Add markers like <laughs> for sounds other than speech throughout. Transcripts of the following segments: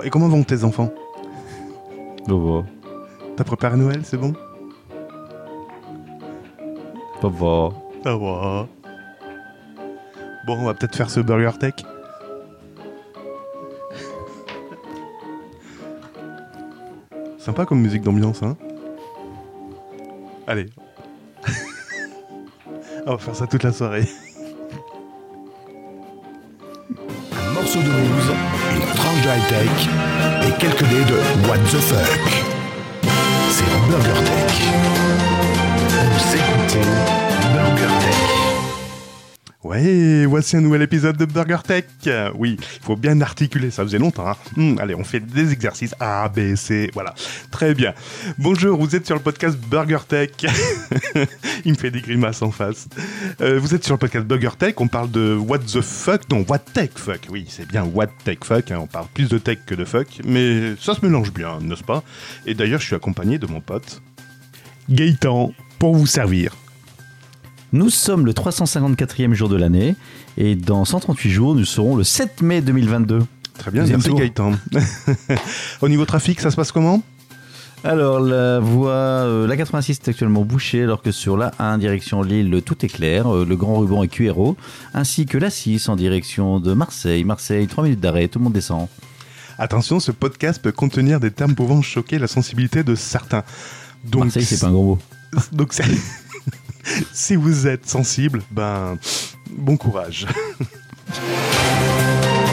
Bon, et comment vont tes enfants Papa. T'as préparé Noël, c'est bon. Ça va. Bon, on va peut-être faire ce Burger Tech. Sympa comme musique d'ambiance, hein Allez. <laughs> on va faire ça toute la soirée. High-tech et quelques dés de What the fuck. C'est Burger Tech. Vous écoutez. Ouais, voici un nouvel épisode de Burger Tech. Oui, il faut bien articuler, ça faisait longtemps. hein. Hum, allez, on fait des exercices A, B, C, voilà. Très bien. Bonjour, vous êtes sur le podcast Burger Tech. <laughs> il me fait des grimaces en face. Euh, vous êtes sur le podcast Burger Tech, on parle de what the fuck, non, what tech fuck. Oui, c'est bien what tech fuck, hein, on parle plus de tech que de fuck, mais ça se mélange bien, n'est-ce pas? Et d'ailleurs, je suis accompagné de mon pote Gaëtan pour vous servir. Nous sommes le 354e jour de l'année et dans 138 jours, nous serons le 7 mai 2022. Très bien, Deuxième merci. Gaëtan. <laughs> Au niveau trafic, ça se passe comment? Alors, la voie, euh, la 86 est actuellement bouchée alors que sur la 1 direction Lille, tout est clair. Euh, le grand ruban est QRO, ainsi que la 6 en direction de Marseille. Marseille, 3 minutes d'arrêt, tout le monde descend. Attention, ce podcast peut contenir des termes pouvant choquer la sensibilité de certains. Donc, Marseille, c'est pas un gros mot. <laughs> donc c'est- <laughs> si vous êtes sensible, ben bon courage. <laughs>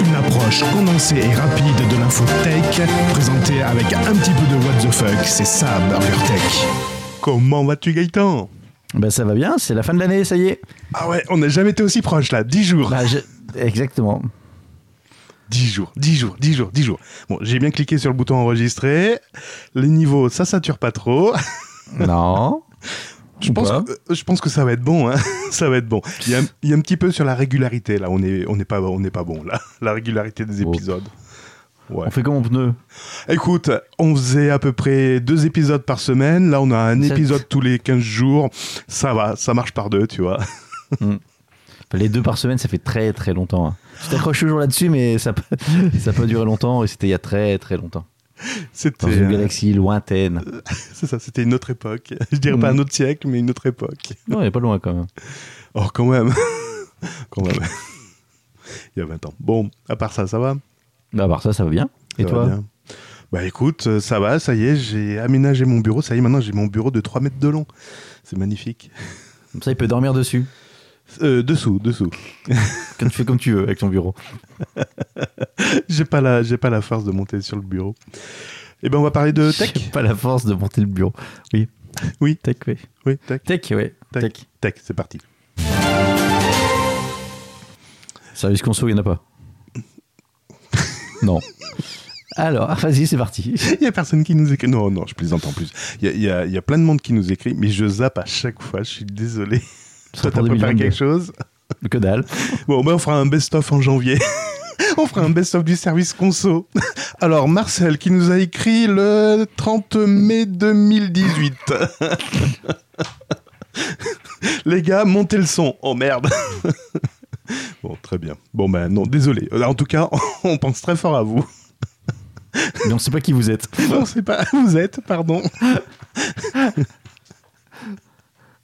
Une approche condensée et rapide de l'info tech, présentée avec un petit peu de what the fuck, c'est ça Burger Tech. Comment vas-tu Gaëtan? Ben, ça va bien, c'est la fin de l'année, ça y est. Ah ouais, on n'a jamais été aussi proche là, 10 jours. Bah, je- Exactement. 10 jours, 10 jours, 10 jours, 10 jours. Bon, j'ai bien cliqué sur le bouton enregistrer. Les niveaux, ça sature pas trop. Non. <laughs> Je pense, que, je pense que ça va être bon, hein. <laughs> ça va être bon. Il y, a, un- il y a un petit peu sur la régularité là, on est, on n'est pas, on n'est pas bon là. <laughs> La régularité des Bon. épisodes. Ouais. On fait comme on peut. Écoute, on faisait à peu près deux épisodes par semaine. Là, on a un Sept. épisode tous les 15 jours. Ça va, ça marche par deux, tu vois. <laughs> Enfin, les deux par semaine, ça fait très très longtemps. hein. Tu t'accroches toujours là-dessus, mais ça peut, ça peut durer longtemps et c'était il y a très très longtemps. Dans C'était, une euh, galaxie lointaine. <laughs> c'est ça, c'était une autre époque. <laughs> Je dirais pas un autre siècle, mais une autre époque. Non, il est pas loin quand même. Oh, quand même. <laughs> quand même. Il y a 20 ans. Bon, à part ça, ça va? Bah, à part ça, ça va bien. Et Ça toi? bien Bah écoute, euh, ça va, ça y est, j'ai aménagé mon bureau. Ça y est, maintenant j'ai mon bureau de 3 mètres de long. C'est magnifique. Comme ça, il peut dormir dessus. Euh, dessous, dessous. <laughs> Quand tu fais comme tu veux avec ton bureau. <laughs> j'ai pas la, j'ai pas la force de monter sur le bureau. Eh ben, on va parler de tech. J'ai pas la force de monter le bureau. Oui. Oui. Tech, oui. Oui, tech. Tech, ouais. Tech. Tech. Tech, c'est parti. Service conso, il n'y en a pas. non. Alors, <laughs> vas-y, c'est parti. Il y a personne qui nous écrit. Non, non, je plaisante en plus. Il y a, y a- y a plein de monde qui nous écrit, mais je zappe à chaque fois. Je suis désolé. Toi, t'as préparé 2022. quelque chose <laughs> Que dalle. Bon, ben on fera un best-of en janvier. <laughs> on fera un best-of du service conso. <laughs> Alors, Marcel qui nous a écrit le 30 mai 2018. Les gars, montez le son. Oh merde. bon, très bien. Bon, ben non, désolé. Euh, En tout cas, on pense très fort à vous. Mais on sait pas qui vous êtes. On sait pas, vous êtes, pardon.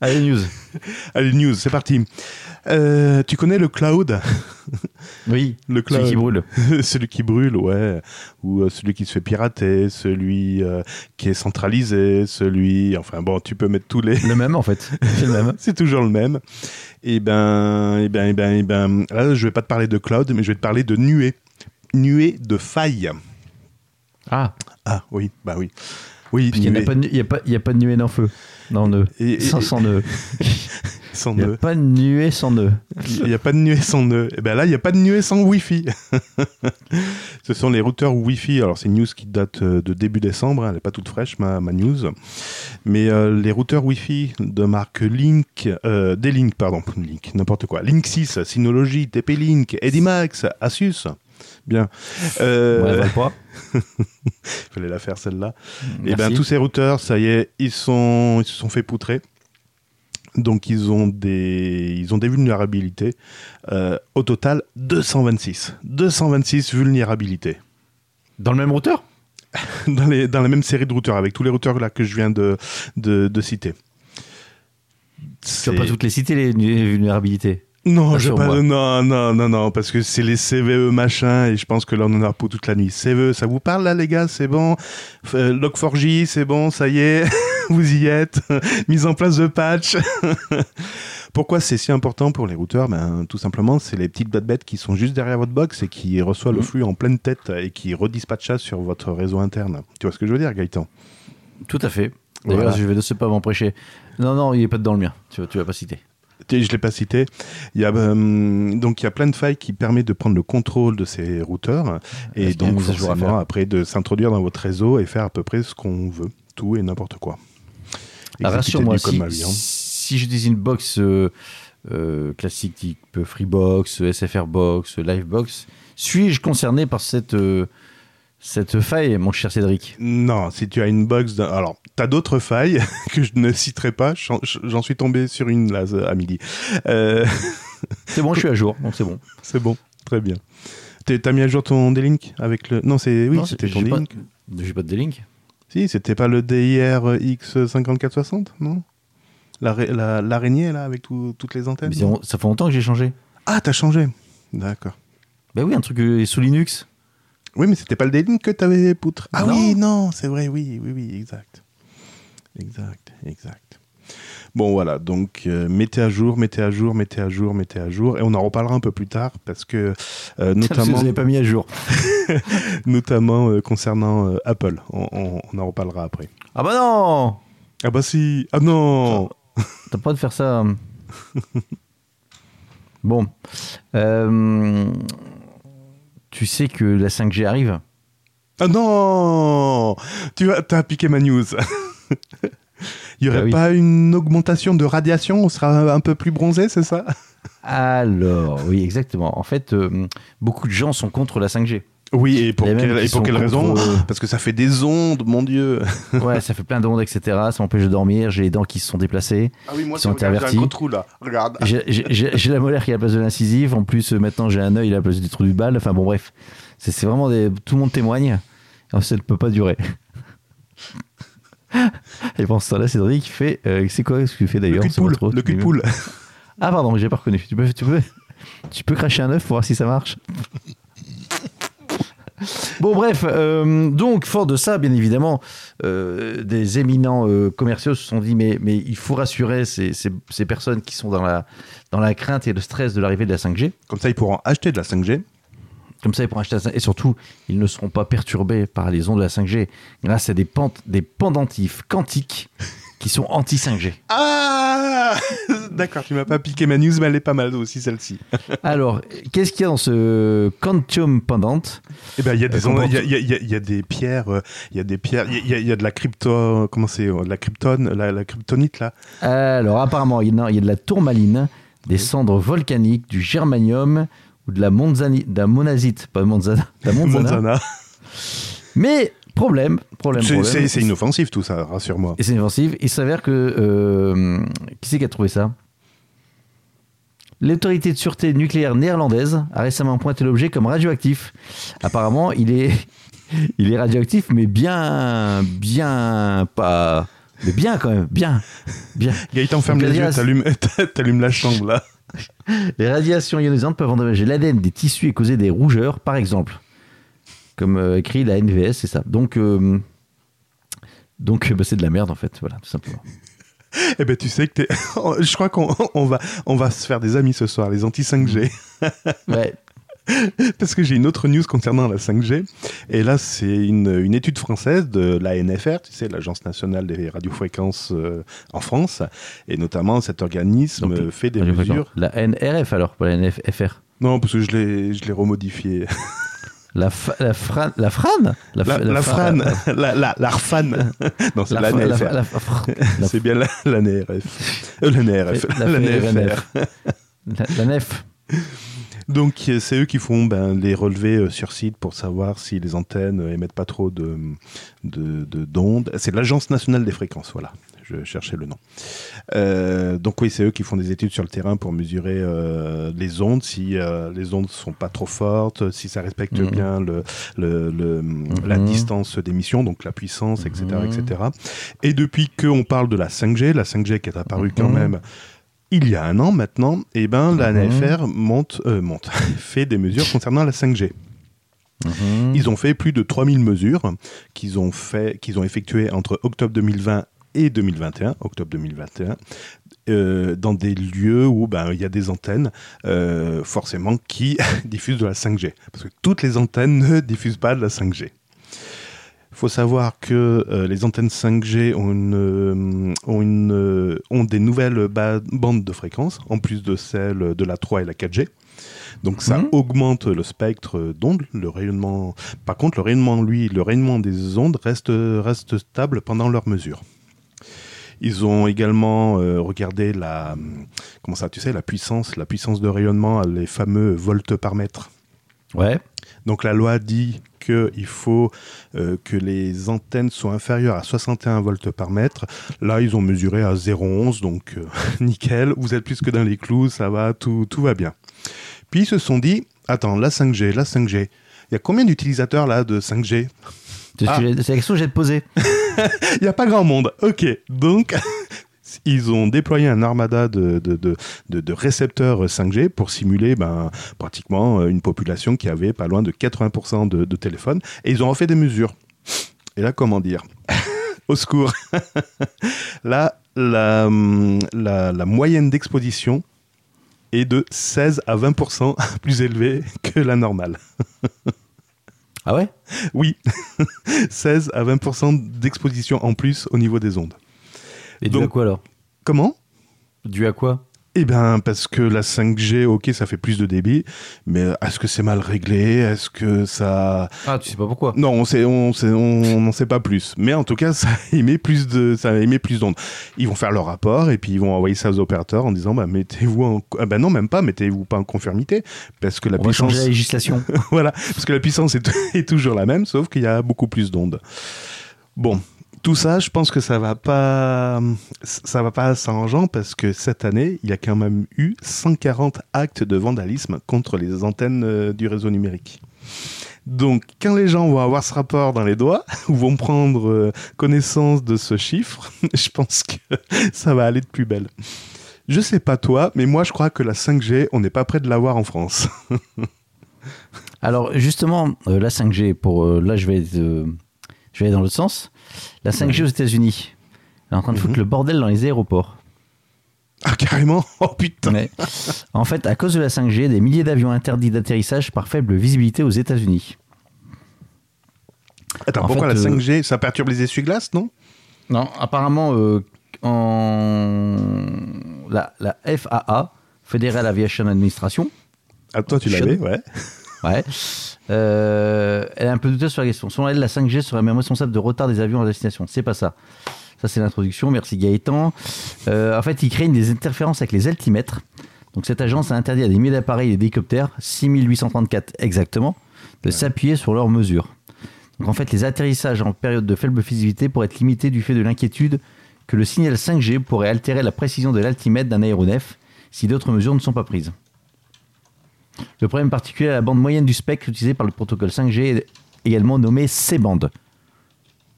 Allez, news. <laughs> Allez, news, c'est parti. Euh, tu connais le cloud? <laughs> Oui. Le cloud. Celui qui brûle. <laughs> celui qui brûle, ouais. Ou euh, celui qui se fait pirater, celui euh, qui est centralisé, celui. Enfin bon, tu peux mettre tous les. Le même, en fait. C'est le même. C'est toujours le même. Et ben, et ben, et ben, et ben. Là, je vais pas te parler de cloud, mais je vais te parler de nuée. Nuée de faille. Ah, Ah oui, bah oui. Oui, parce qu'il n'y a, pas de a, a pas nuée sans feu. Non, nœud. Et- et- sans, sans nœud. <laughs> sans Il n'y a pas de nuée sans nœud. Il n'y a pas de nuée sans nœud. Et ben là, il n'y a pas de nuée sans Wi-Fi. <laughs> Ce sont les routeurs Wi-Fi. Alors, c'est une news qui date euh, de début décembre. Elle n'est pas toute fraîche, ma, ma news. Mais euh, les routeurs Wi-Fi de marque Link, euh, des Link, pardon, Link, n'importe quoi. Link 6, Synology, TP-Link, Edimax, Asus. Bien. Euh, Ouais. <laughs> fallait la faire celle-là. Et ben Merci. tous ces routeurs, ça y est, ils sont, ils se sont fait poutrer. Donc ils ont des, ils ont des vulnérabilités. Euh, au total, 226. 226 vulnérabilités. Dans le même routeur? <laughs> Dans, les, dans la même série de routeurs, avec tous les routeurs là que je viens de, de, de citer. Tu vas pas toutes les citer, les vulnérabilités? Non, je pas, non, non, non, non, parce que c'est les CVE machin et je pense que là on en a pour toute la nuit. CVE, ça vous parle là les gars, c'est bon? Euh, Log4j, c'est bon, ça y est, <laughs> vous y êtes? <laughs> Mise en place de patch? <laughs> Pourquoi c'est si important pour les routeurs? Ben, Tout simplement, c'est les petites bêtes qui sont juste derrière votre box et qui reçoivent le mmh. flux en pleine tête et qui redispatchent ça sur votre réseau interne. Tu vois ce que je veux dire, Gaëtan? Tout à fait. D'ailleurs, je vais ne sais pas m'en prêcher. Non, non, il n'est pas dans le mien. Tu ne vas pas citer je ne l'ai pas cité. Il y a euh, donc il y a plein de failles qui permettent de prendre le contrôle de ces routeurs et donc forcément après de s'introduire dans votre réseau et faire à peu près ce qu'on veut, tout et n'importe quoi. Ah, rassure-moi, si, si j'utilise une box euh, euh, classique type Freebox, SFRbox, Livebox, suis-je concerné par cette cette faille, mon cher Cédric Non, si tu as une box. Alors, tu as d'autres failles <laughs> que je ne citerai pas. J'en suis tombé sur une là à midi. Euh, <laughs> c'est bon, je suis à jour, donc c'est bon. C'est bon, très bien. T'as mis à jour ton D-Link avec le. Non, c'est oui, c'était ton D-Link. J'ai pas de D-Link. Si, c'était pas le DIR X5460, non? L'araignée, là, avec toutes les antennes Ça fait longtemps que j'ai changé. Ah, t'as changé D'accord. Ben oui, un truc euh, sous Linux. Oui, mais c'était pas le Dating que t'avais poutre. Ah oui, non, c'est vrai, oui, oui, oui, exact. Exact, exact. Bon voilà, donc euh, mettez à jour, mettez à jour, mettez à jour, mettez à jour, et on en reparlera un peu plus tard parce que euh, notamment, vous n'avez pas mis à jour, <laughs> notamment euh, concernant Apple, on, en reparlera après. Ah bah non Ah bah si, ah non T'as pas de faire ça. <laughs> bon, tu sais que la 5G arrive Ah non Tu as, piqué ma news. <laughs> Il n'y aurait bah pas une augmentation de radiation? On sera un peu plus bronzé, c'est ça? Alors, oui, exactement. En fait, euh, beaucoup de gens sont contre la 5G. Oui, et pour, quelle raison Parce que ça fait des ondes, mon Dieu. <laughs> ouais, ça fait plein d'ondes, etc. Ça m'empêche de dormir. J'ai les dents qui se sont déplacées. Ah oui, moi, qui sont J'ai un trou là. Regarde. J'ai la molaire qui est à la place de l'incisive. En plus, maintenant, j'ai un œil à la place du trou du bal. Enfin bon, bref. C'est vraiment des. Tout le monde témoigne. Ça ne peut pas durer. <laughs> et pour ça, là, Cédric fait. Euh, c'est quoi ce que tu fais d'ailleurs? Le cul de poule. Ah, pardon, j'ai pas reconnu. Tu peux, tu, peux, tu peux cracher un œuf pour voir si ça marche Bon, bref, euh, donc, fort de ça, bien évidemment, euh, des éminents euh, commerciaux se sont dit mais, mais il faut rassurer ces, ces, personnes qui sont dans la, dans la crainte et le stress de l'arrivée de la 5G. Comme ça, ils pourront acheter de la 5G. Comme ça, ils pourront acheter la 5G. Et surtout, ils ne seront pas perturbés par les ondes de la 5G grâce à des, pentes, des pendentifs quantiques qui sont anti-5G. Ah D'accord, tu m'as pas piqué ma news, mais elle est pas mal aussi celle-ci. Alors, qu'est-ce qu'il y a dans ce Quantum Pendant Eh ben, il y a des il y, y, a des pierres, il y a des pierres, il y, a de la crypto, comment c'est, la kryptone, la, la, kryptonite là. Alors, apparemment, il y, a de la tourmaline, des cendres volcaniques, du germanium ou de la monzanite, de la monazite, pas monzana, de la monzana. Mais Problème, problème, problème. C'est inoffensif tout ça, rassure-moi. Et c'est inoffensif. Il s'avère que... Euh, qui c'est qui a trouvé ça? L'autorité de sûreté nucléaire néerlandaise a récemment pointé l'objet comme radioactif. Apparemment, il est, <laughs> il est radioactif, mais bien, bien, pas, mais bien quand même, bien, bien. Gaëtan ferme les yeux, <laughs> t'allumes la chambre là. <laughs> Les radiations ionisantes peuvent endommager l'ADN des tissus et causer des rougeurs, par exemple comme euh, écrit la NVS, c'est ça. Donc, euh, donc bah, c'est de la merde en fait, voilà, tout simplement. <laughs> Eh ben tu sais que <laughs> je crois qu'on <laughs> on va on va se faire des amis ce soir, les anti 5G. ouais. Parce que j'ai une autre news concernant la 5G. Et là, c'est une, une, étude française de la NFR, tu sais, l'Agence nationale des radiofréquences euh, en France. Et notamment, cet organisme fait des mesures. La NRF alors, pas la NFR Non, parce que je l'ai remodifié. La, la, fran, la frane? La, la, la frane, la, la, la <laughs> Non, c'est. C'est bien la, la NRF. Euh, la NRF. La, NRF. La, NEF. Donc, c'est eux qui font ben, les relevés euh, sur site pour savoir si les antennes émettent pas trop de d'ondes. De, c'est l'Agence nationale des fréquences, voilà. Je cherchais le nom. Euh, donc oui, c'est eux qui font des études sur le terrain pour mesurer euh, les ondes, si euh, les ondes sont pas trop fortes, si ça respecte Mhm. bien le, le- le- la Mhm. distance d'émission, donc la puissance, etc., Mhm. etc. Et depuis qu'on parle de la 5G, la 5G qui est apparue quand Mhm. même il y a un an maintenant, eh ben, la Mhm. NFR monte, monte, <laughs> fait des mesures concernant la 5G. Mhm. Ils ont fait plus de 3000 mesures qu'ils ont, fait, qu'ils ont effectuées entre octobre 2020 et 2021, octobre 2021, euh, dans des lieux où ben, il y a des antennes, euh, forcément, qui <laughs> diffusent de la 5G. Parce que toutes les antennes ne diffusent pas de la 5G. Il faut savoir que euh, les antennes 5G ont, une, ont, une, ont des nouvelles ba- bandes de fréquences, en plus de celles de la 3 et la 4G. Donc ça Mhm. augmente le spectre d'ondes, le rayonnement. Par contre, le rayonnement, lui, le rayonnement des ondes reste, reste stable pendant leur mesure. Ils ont également euh, regardé la, comment ça, tu sais, la puissance, la puissance de rayonnement, les fameux volts par mètre. Ouais. Donc la loi dit qu'il faut euh, que les antennes soient inférieures à 61 volts par mètre. Là, ils ont mesuré à 0,11, donc euh, <laughs> nickel, vous êtes plus que dans les clous, ça va, tout, tout va bien. Puis ils se sont dit, attends, la 5G, la 5G, il y a combien d'utilisateurs là de 5G C'est Ah. c'est la question que j'ai te poser. <laughs> <laughs> Il n'y a pas grand monde. Ok, donc <laughs> ils ont déployé un armada de, de, de, récepteurs 5G pour simuler ben, pratiquement euh, une population qui avait pas loin de 80% de, de téléphones. Et ils ont refait des mesures. Et là, comment dire? <laughs> Au secours. là, la, la moyenne d'exposition est de 16 à 20% plus élevée que la normale. Ah ouais? Oui, <laughs> 16 à 20% d'exposition en plus au niveau des ondes. Et dû Donc- à quoi alors? Comment? Dû à quoi? Eh bien, parce que la 5G, ok, ça fait plus de débit, mais est-ce que c'est mal réglé? Est-ce que ça... Ah, tu sais pas pourquoi. Non, on sait, on sait, on n'en sait pas plus. Mais en tout cas, <laughs> ça émet plus de, ça émet plus d'ondes. Ils vont faire leur rapport et puis ils vont envoyer ça aux opérateurs en disant, bah, mettez-vous en, ah, bah non, même pas, mettez-vous pas en conformité, parce que la On va puissance, changer la législation. <laughs> voilà, parce que la puissance est, <laughs> est toujours la même, sauf qu'il y a beaucoup plus d'ondes. Bon, tout ça, je pense que ça va pas, ça va pas s'arrangeant parce que cette année, il y a quand même eu 140 actes de vandalisme contre les antennes euh, du réseau numérique. Donc, quand les gens vont avoir ce rapport dans les doigts, <laughs> ou vont prendre euh, connaissance de ce chiffre, <laughs> je pense que <laughs> ça va aller de plus belle. Je sais pas toi, mais moi je crois que la 5G, on n'est pas près de l'avoir en France. Alors justement, euh, la 5G, pour là je vais, je vais aller dans l'autre sens. La 5G aux États-Unis, elle est en train de foutre Mhm. le bordel dans les aéroports. Ah, carrément <laughs> Oh putain Mais, en fait, à cause de la 5G, des milliers d'avions interdits d'atterrissage par faible visibilité aux États-Unis. Attends, En pourquoi fait, la euh, 5G, ça perturbe les essuie-glaces, non? Non, apparemment, euh, en... la, la FAA, Federal Aviation Administration, Ah, toi, tu l'avais, ouais. Ouais, euh, elle est un peu douteuse sur la question. Selon elle, la 5G serait même responsable de retard des avions à destination. C'est pas ça. Ça, c'est l'introduction. Merci Gaëtan. Euh, en fait, il crée des interférences avec les altimètres. Donc, cette agence a interdit à des milliers d'appareils et d'hélicoptères, 6834 exactement, de s'appuyer sur leurs mesures. Donc, en fait, les atterrissages en période de faible visibilité pourraient être limités du fait de l'inquiétude que le signal 5G pourrait altérer la précision de l'altimètre d'un aéronef si d'autres mesures ne sont pas prises. Le problème particulier à la bande moyenne du spectre utilisée par le protocole 5G est également nommée C-band.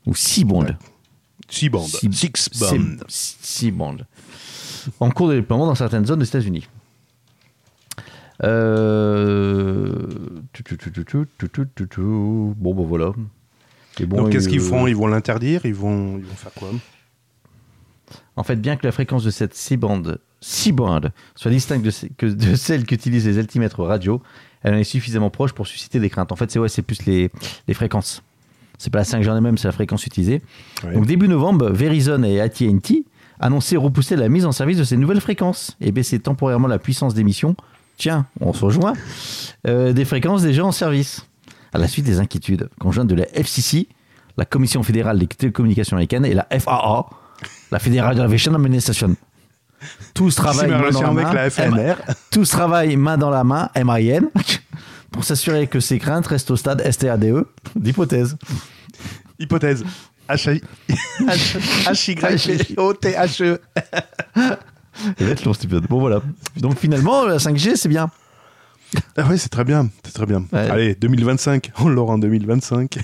Ou C-band. C-band. Six-band. C-band. En cours de déploiement dans certaines zones des États-Unis. Euh... Bon, ben voilà. Et bon, Donc, qu'est-ce euh, qu'ils font? Ils vont l'interdire? Ils vont... ils vont faire quoi? En fait, bien que la fréquence de cette C-band C-band soit distincte de, que de celle qu'utilisent les altimètres radio, elle en est suffisamment proche pour susciter des craintes. En fait, c'est ouais, c'est plus les, les fréquences. C'est pas la 5G en elle-même, c'est la fréquence utilisée. Ouais. Donc début novembre, Verizon et AT&T annonçaient repousser la mise en service de ces nouvelles fréquences et baisser temporairement la puissance d'émission. Tiens, on se rejoint. euh, des fréquences déjà en service. À la suite des inquiétudes conjointes de la FCC, la Commission fédérale des télécommunications américaines et la FAA, la Federal Aviation Administration. Tous travaillent main dans la main, la FNR. tous travaillent main dans la main, MIN, pour s'assurer que ces craintes restent au stade STADE d'hypothèse. Hypothèse. H Y <laughs> O T H E. Il va être long, cet épisode. Bon, voilà. Donc, finalement, la 5G, c'est bien. Ah ouais, c'est très bien, c'est très bien. Ouais. Allez, 2025, on l'aura en 2025.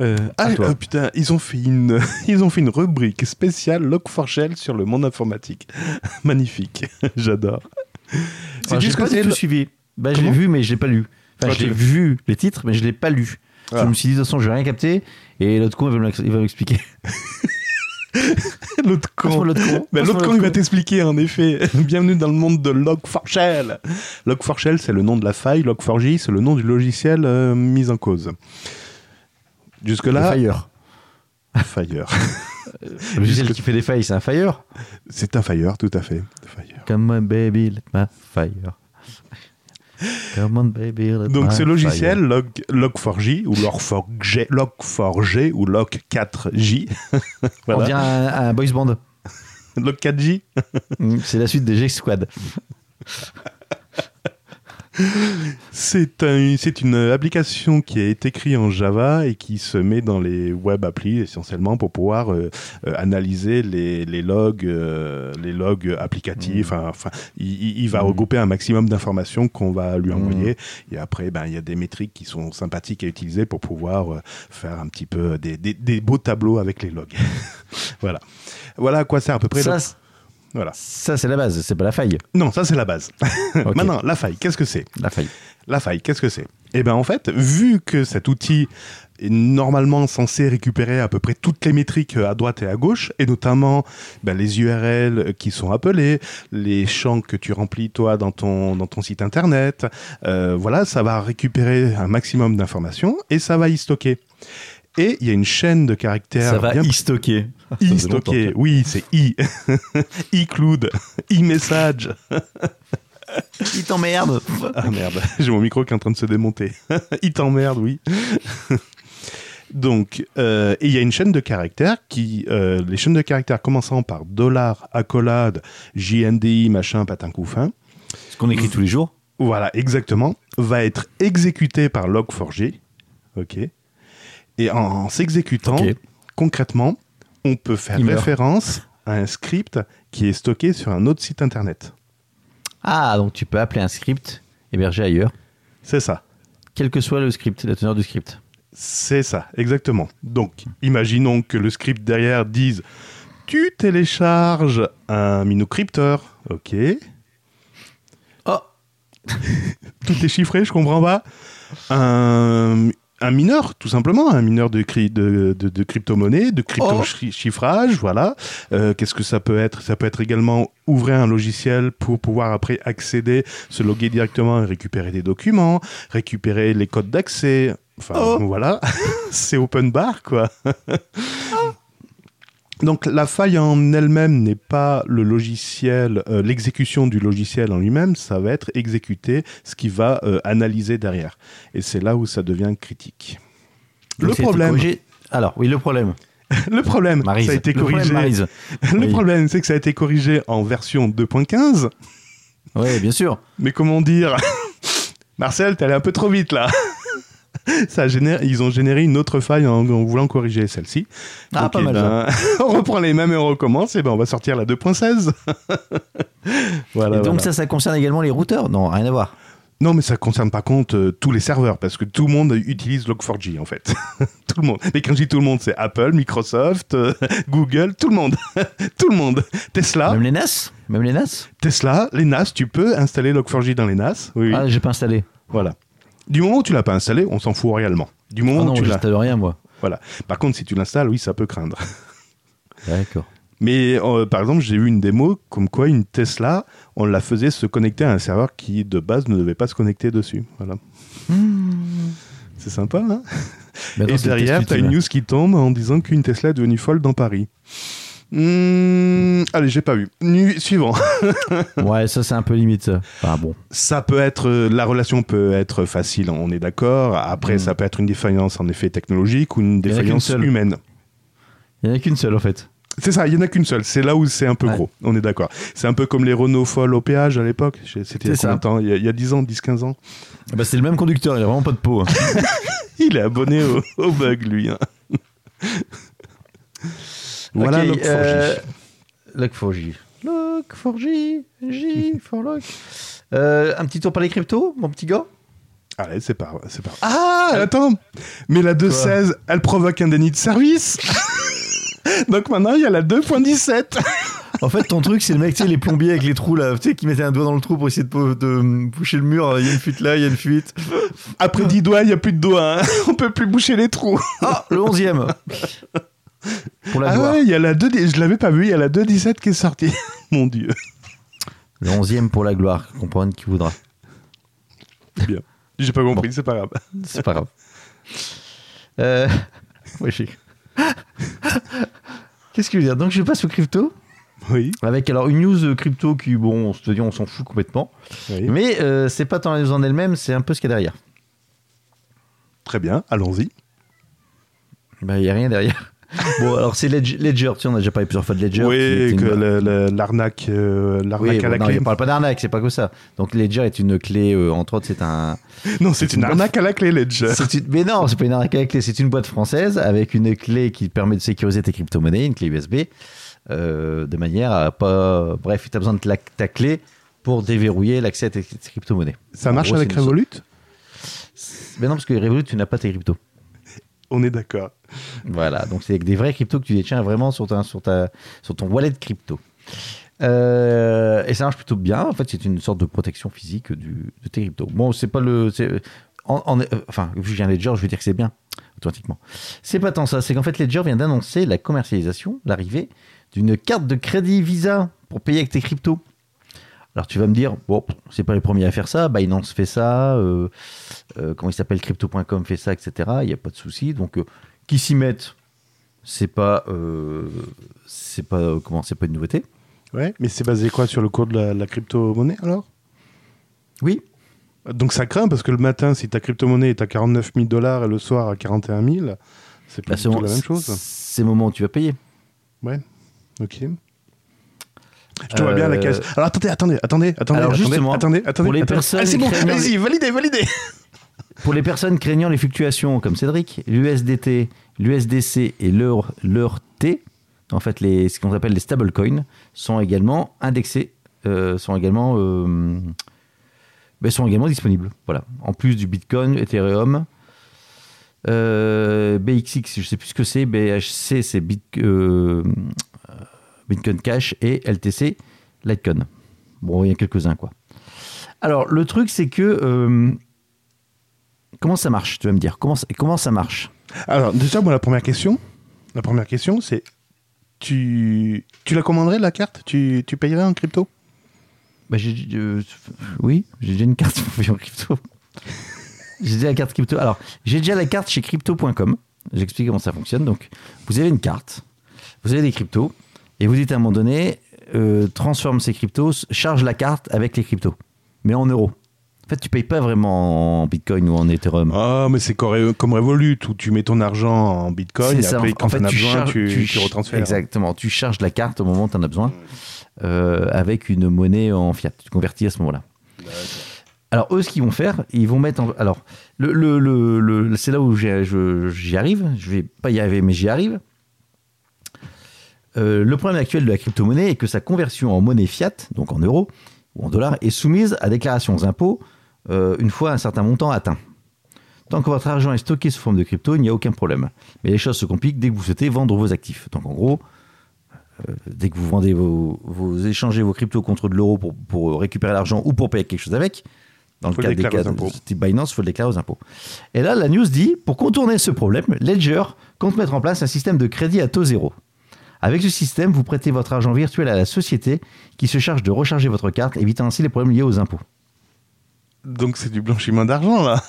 Euh, ah euh, putain, ils ont fait une, <laughs> ils ont fait une rubrique spéciale Log4Shell sur le monde informatique. <laughs> Magnifique, <laughs> j'adore. C'est côté du tout de- suivi. Bah, je l'ai vu, mais je l'ai pas lu. Enfin, Ah, je l'ai vu les titres, mais je l'ai pas lu. Ah. Je me suis dit, de toute façon, je vais rien capter. Et l'autre con, il va m'expliquer. L'autre con. L'autre con. Ben, con, il va t'expliquer, en effet. Bienvenue dans le monde de Log4Shell. Log4Shell, c'est le nom de la faille. Log4j, c'est le nom du logiciel euh, mis en cause. Le Jusque-là, Fire. Fire. <laughs> Le logiciel qui fait des failles, c'est un Fire. C'est un Fire, tout à fait. Fire. Come on, baby, let my fire. Come on, baby, let Donc my ce logiciel, fire. Log, Log4j, ou Log4j, Log4j, ou Log4j, <laughs> On dirait un, un boys band. Log4j, Mm, c'est la suite de G-Squad. <laughs> c'est un, c'est une application qui est écrite en Java et qui se met dans les web applis essentiellement pour pouvoir euh, euh, analyser les, les logs, euh, les logs applicatifs. Enfin, enfin, il, va Mm. regrouper un maximum d'informations qu'on va lui Mm. envoyer. Et après, ben, il y a des métriques qui sont sympathiques à utiliser pour pouvoir euh, faire un petit peu des, des, des beaux tableaux avec les logs. <laughs> voilà. Voilà à quoi sert à peu près. Ça, le- c'est- Voilà. ça c'est la base, c'est pas la faille. Non, ça c'est la base. <laughs> Maintenant, la faille, qu'est-ce que c'est? La faille. La faille, qu'est-ce que c'est? Eh bien, en fait, vu que cet outil est normalement censé récupérer à peu près toutes les métriques à droite et à gauche, et notamment ben, les URL qui sont appelés, les champs que tu remplis toi dans ton, dans ton site internet, euh, voilà, ça va récupérer un maximum d'informations et ça va y stocker. Et il y a une chaîne de caractères Ça va bien y stocker. <laughs> i stocker. Oui, c'est i. include, e-message. Il t'emmerde. Ah merde, <laughs> j'ai mon micro qui est en train de se démonter. <laughs> Il t'emmerde, oui. Donc, euh, et il y a une chaîne de caractères qui, euh, les chaînes de caractères commençant par dollar, accolade, JNDI, machin, patin couffin, Ce qu'on écrit tous les jours. voilà, exactement, va être exécuté par log4j, ok. Et en, en s'exécutant, concrètement, on peut faire Il meurt. référence à un script qui est stocké sur un autre site internet. Ah, donc tu peux appeler un script hébergé ailleurs, C'est ça. quel que soit le script, la teneur du script. C'est ça, exactement. Donc, imaginons que le script derrière dise Tu télécharges un minocrypteur, ok. Oh <laughs> Tout est chiffré, je comprends pas. Un, un mineur, tout simplement, un mineur de, cri- de, de, de crypto-monnaie, de Oh. crypto-chiffrage, voilà. Euh, Qu'est-ce que ça peut être? Ça peut être également ouvrir un logiciel pour pouvoir après accéder, se loguer directement et récupérer des documents, récupérer les codes d'accès. Enfin, Oh. voilà. <laughs> C'est open bar, quoi. Donc la faille en elle-même n'est pas le logiciel, euh, l'exécution du logiciel en lui-même, ça va être exécuter ce qui va euh, analyser derrière. Et c'est là où ça devient critique. Donc, le problème. Alors, oui, le problème. <laughs> le problème, ça a été Le problème, corrigé. <laughs> Le Oui. problème, c'est que ça a été corrigé en version 2.15. Oui, bien sûr. Mais comment dire? <laughs> Marcel, t'es allé un peu trop vite là. <laughs> Ça génère, ils ont généré une autre faille en, en voulant corriger celle-ci. Ah, Donc, pas eh mal. ben, <laughs> on reprend les mêmes et on recommence. Et ben, on va sortir la 2.16. <laughs> voilà, Et donc voilà. ça, ça concerne également les routeurs Non, rien à voir. Non, mais ça concerne par contre euh, tous les serveurs parce que tout le monde utilise Log4j en fait. tout le monde. Mais quand je dis tout le monde, c'est Apple, Microsoft, euh, Google, tout le monde. tout le monde. Tesla, Même les NAS Même les NAS Tesla, les NAS, tu peux installer Log4j dans les NAS. Oui, oui. Ah, j'ai pas installé. Voilà. Du moment où tu l'as pas installé, on s'en fout réellement. Du moment Ah non, où tu l'as. j'installe rien, moi. Voilà. Par contre, si tu l'installes, oui, ça peut craindre. <laughs> D'accord. Mais euh, par exemple, j'ai vu une démo comme quoi une Tesla, on la faisait se connecter à un serveur qui de base ne devait pas se connecter dessus. Voilà. C'est sympa, hein Et derrière, tu as une news qui tombe en disant qu'une Tesla est devenue folle dans Paris. Hmm, allez, j'ai pas vu. Nu- suivant. <laughs> Ouais, ça c'est un peu limite. ça. Enfin bon. Ça peut être, euh, la relation peut être facile, on est d'accord. Après, Mm. ça peut être une défaillance en effet technologique ou une défaillance humaine. Il n'y en a qu'une seule en fait. C'est ça, il y en a qu'une seule. C'est là où c'est un peu Ouais. gros. On est d'accord. C'est un peu comme les Renault Foll au péage à l'époque. C'était il il y, a, il y a 10 ans, 10-15 ans? Bah, c'est le même conducteur, il a vraiment pas de peau. hein. <laughs> Il est abonné au, au bug, lui. hein. Voilà Ok, Log4j. euh, Log4j. Log4j, J for Log. Euh, un petit tour par les cryptos, mon petit gars Allez, c'est pas, c'est pas. Ah, attends. Mais la 2.16, elle provoque un déni de service. <laughs> Donc maintenant, il y a la 2.17. <laughs> En fait, ton truc, c'est le mec, tu sais, les plombiers avec les trous là, tu sais, qui mettaient un doigt dans le trou pour essayer de, pou- de boucher le mur. Il y a une fuite là, il y a une fuite. Après 10 doigts, il n'y a plus de doigts. hein. <laughs> On peut plus boucher les trous. Ah, le 11e Pour la Ah ouais, il y a la 2, je l'avais pas vu, il y a la 2.17 qui est sortie. <laughs> Mon dieu. Le 11e pour la gloire, comprendre qui voudra. Bien. J'ai pas compris, c'est pas grave. C'est pas grave. <laughs> Euh... ouais, <laughs> Qu'est-ce que je veux dire? Donc, je passe au crypto. Oui. Avec alors une news crypto qui, bon, on se dit, on s'en fout complètement. oui. Mais euh, c'est pas tant la news en elle-même, c'est un peu ce qu'il y a derrière. Très bien, allons-y. Bah, il y a rien derrière. <laughs> bon, alors c'est Ledger, Ledger, tu sais, on a déjà parlé plusieurs fois de Ledger. oui, que l'arnaque euh, l'arnaque Oui, à la non, clé. il parle pas d'arnaque, c'est pas que ça. Donc Ledger est une clé, euh, entre autres, c'est un. <laughs> Non, c'est une une arnaque à la clé, Ledger. <laughs> une- Mais non, c'est pas une arnaque à la clé, c'est une boîte française avec une clé qui permet de sécuriser tes crypto-monnaies, une clé USB, euh, de manière à pas. Bref, tu as besoin de la- ta clé pour déverrouiller l'accès à tes, crypto-monnaies. Ça En marche gros, avec Revolut? Mais non, parce que Revolut, tu n'as pas tes cryptos. On est d'accord. Voilà, donc c'est avec des vrais cryptos que tu détiens vraiment sur, sur, ton wallet crypto. Euh, et ça marche plutôt bien. En fait, c'est une sorte de protection physique de tes cryptos. Bon, c'est pas le. En, en- enfin, vu que j'ai un Ledger, je vais dire que c'est bien, automatiquement. C'est pas tant ça, c'est qu'en fait, Ledger vient d'annoncer la commercialisation, l'arrivée d'une carte de crédit Visa pour payer avec tes cryptos. Alors tu vas me dire, bon, c'est pas les premiers à faire ça, Binance fait ça, euh, euh, comment il s'appelle, Crypto.com fait ça, etc. Il n'y a pas de souci. Donc, euh, qui s'y mettent, c'est pas, euh, c'est pas, comment, c'est pas une nouveauté. Ouais, mais c'est basé quoi sur le cours de la, la crypto-monnaie alors? Oui. Donc ça craint parce que le matin, si ta crypto-monnaie est à 49 000 dollars et le soir à 41 000, c'est pas Bah, du tout la même chose. C'est le moment où tu vas payer. Ouais, ok. Je te vois bien la Euh, caisse. Alors attendez, attendez, attendez, attendez, Alors, justement, attendez, attendez. pour les attendez. personnes Ah, c'est bon, craignant allez-y, validez, validez. <laughs> Pour les personnes craignant les fluctuations comme Cédric, l'USDT, l'USDC et l'EUR l'EUR T, en fait les, ce qu'on appelle les stablecoins, sont également indexés, euh, sont également, euh, ben, sont également disponibles. Voilà. En plus du Bitcoin, Ethereum, euh, BXX, je sais plus ce que c'est, BHC c'est Bit- euh, Bitcoin Cash et LTC Litecoin. Bon, il y a quelques-uns quoi. Alors le truc c'est que euh, Comment ça marche Tu vas me dire? Comment ça, comment ça marche? Alors déjà, moi, la première question, la première question, c'est tu, tu la commanderais la carte? Tu, tu payerais en crypto? Bah, j'ai, euh, Oui, j'ai déjà une carte pour payer en crypto. j'ai déjà la carte crypto. Alors, j'ai déjà la carte chez crypto.com. J'explique comment ça fonctionne. Donc, vous avez une carte, vous avez des cryptos, et vous dites à un moment donné, euh, transforme ces cryptos, charge la carte avec les cryptos, mais en euros. En fait, tu payes pas vraiment en Bitcoin ou en Ethereum. Ah, mais c'est comme Revolut où tu mets ton argent en Bitcoin et ça. après, quand en fait, tu en as tu besoin, charges- tu, tu- tu retransfères. Exactement. Tu charges la carte au moment où tu en as besoin euh, avec une monnaie en fiat. Tu convertis à ce moment-là. Alors, eux, ce qu'ils vont faire, ils vont mettre en. Alors, le, le- le- le- c'est là où j'y arrive. Je vais pas y arriver, mais j'y arrive. Euh, le problème actuel de la crypto-monnaie est que sa conversion en monnaie fiat, donc en euros ou en dollars, est soumise à déclaration aux impôts euh, une fois un certain montant atteint. Tant que votre argent est stocké sous forme de crypto, il n'y a aucun problème. Mais les choses se compliquent dès que vous souhaitez vendre vos actifs. Donc en gros, euh, dès que vous vendez vos, échangez vos cryptos contre de l'euro pour, pour récupérer l'argent ou pour payer quelque chose avec, dans le Faut le des cas de type Binance, il faut le déclarer aux impôts. Et là, la news dit, pour contourner ce problème, Ledger compte mettre en place un système de crédit à taux zéro. Avec ce système, vous prêtez votre argent virtuel à la société qui se charge de recharger votre carte, évitant ainsi les problèmes liés aux impôts. Donc c'est du blanchiment d'argent là.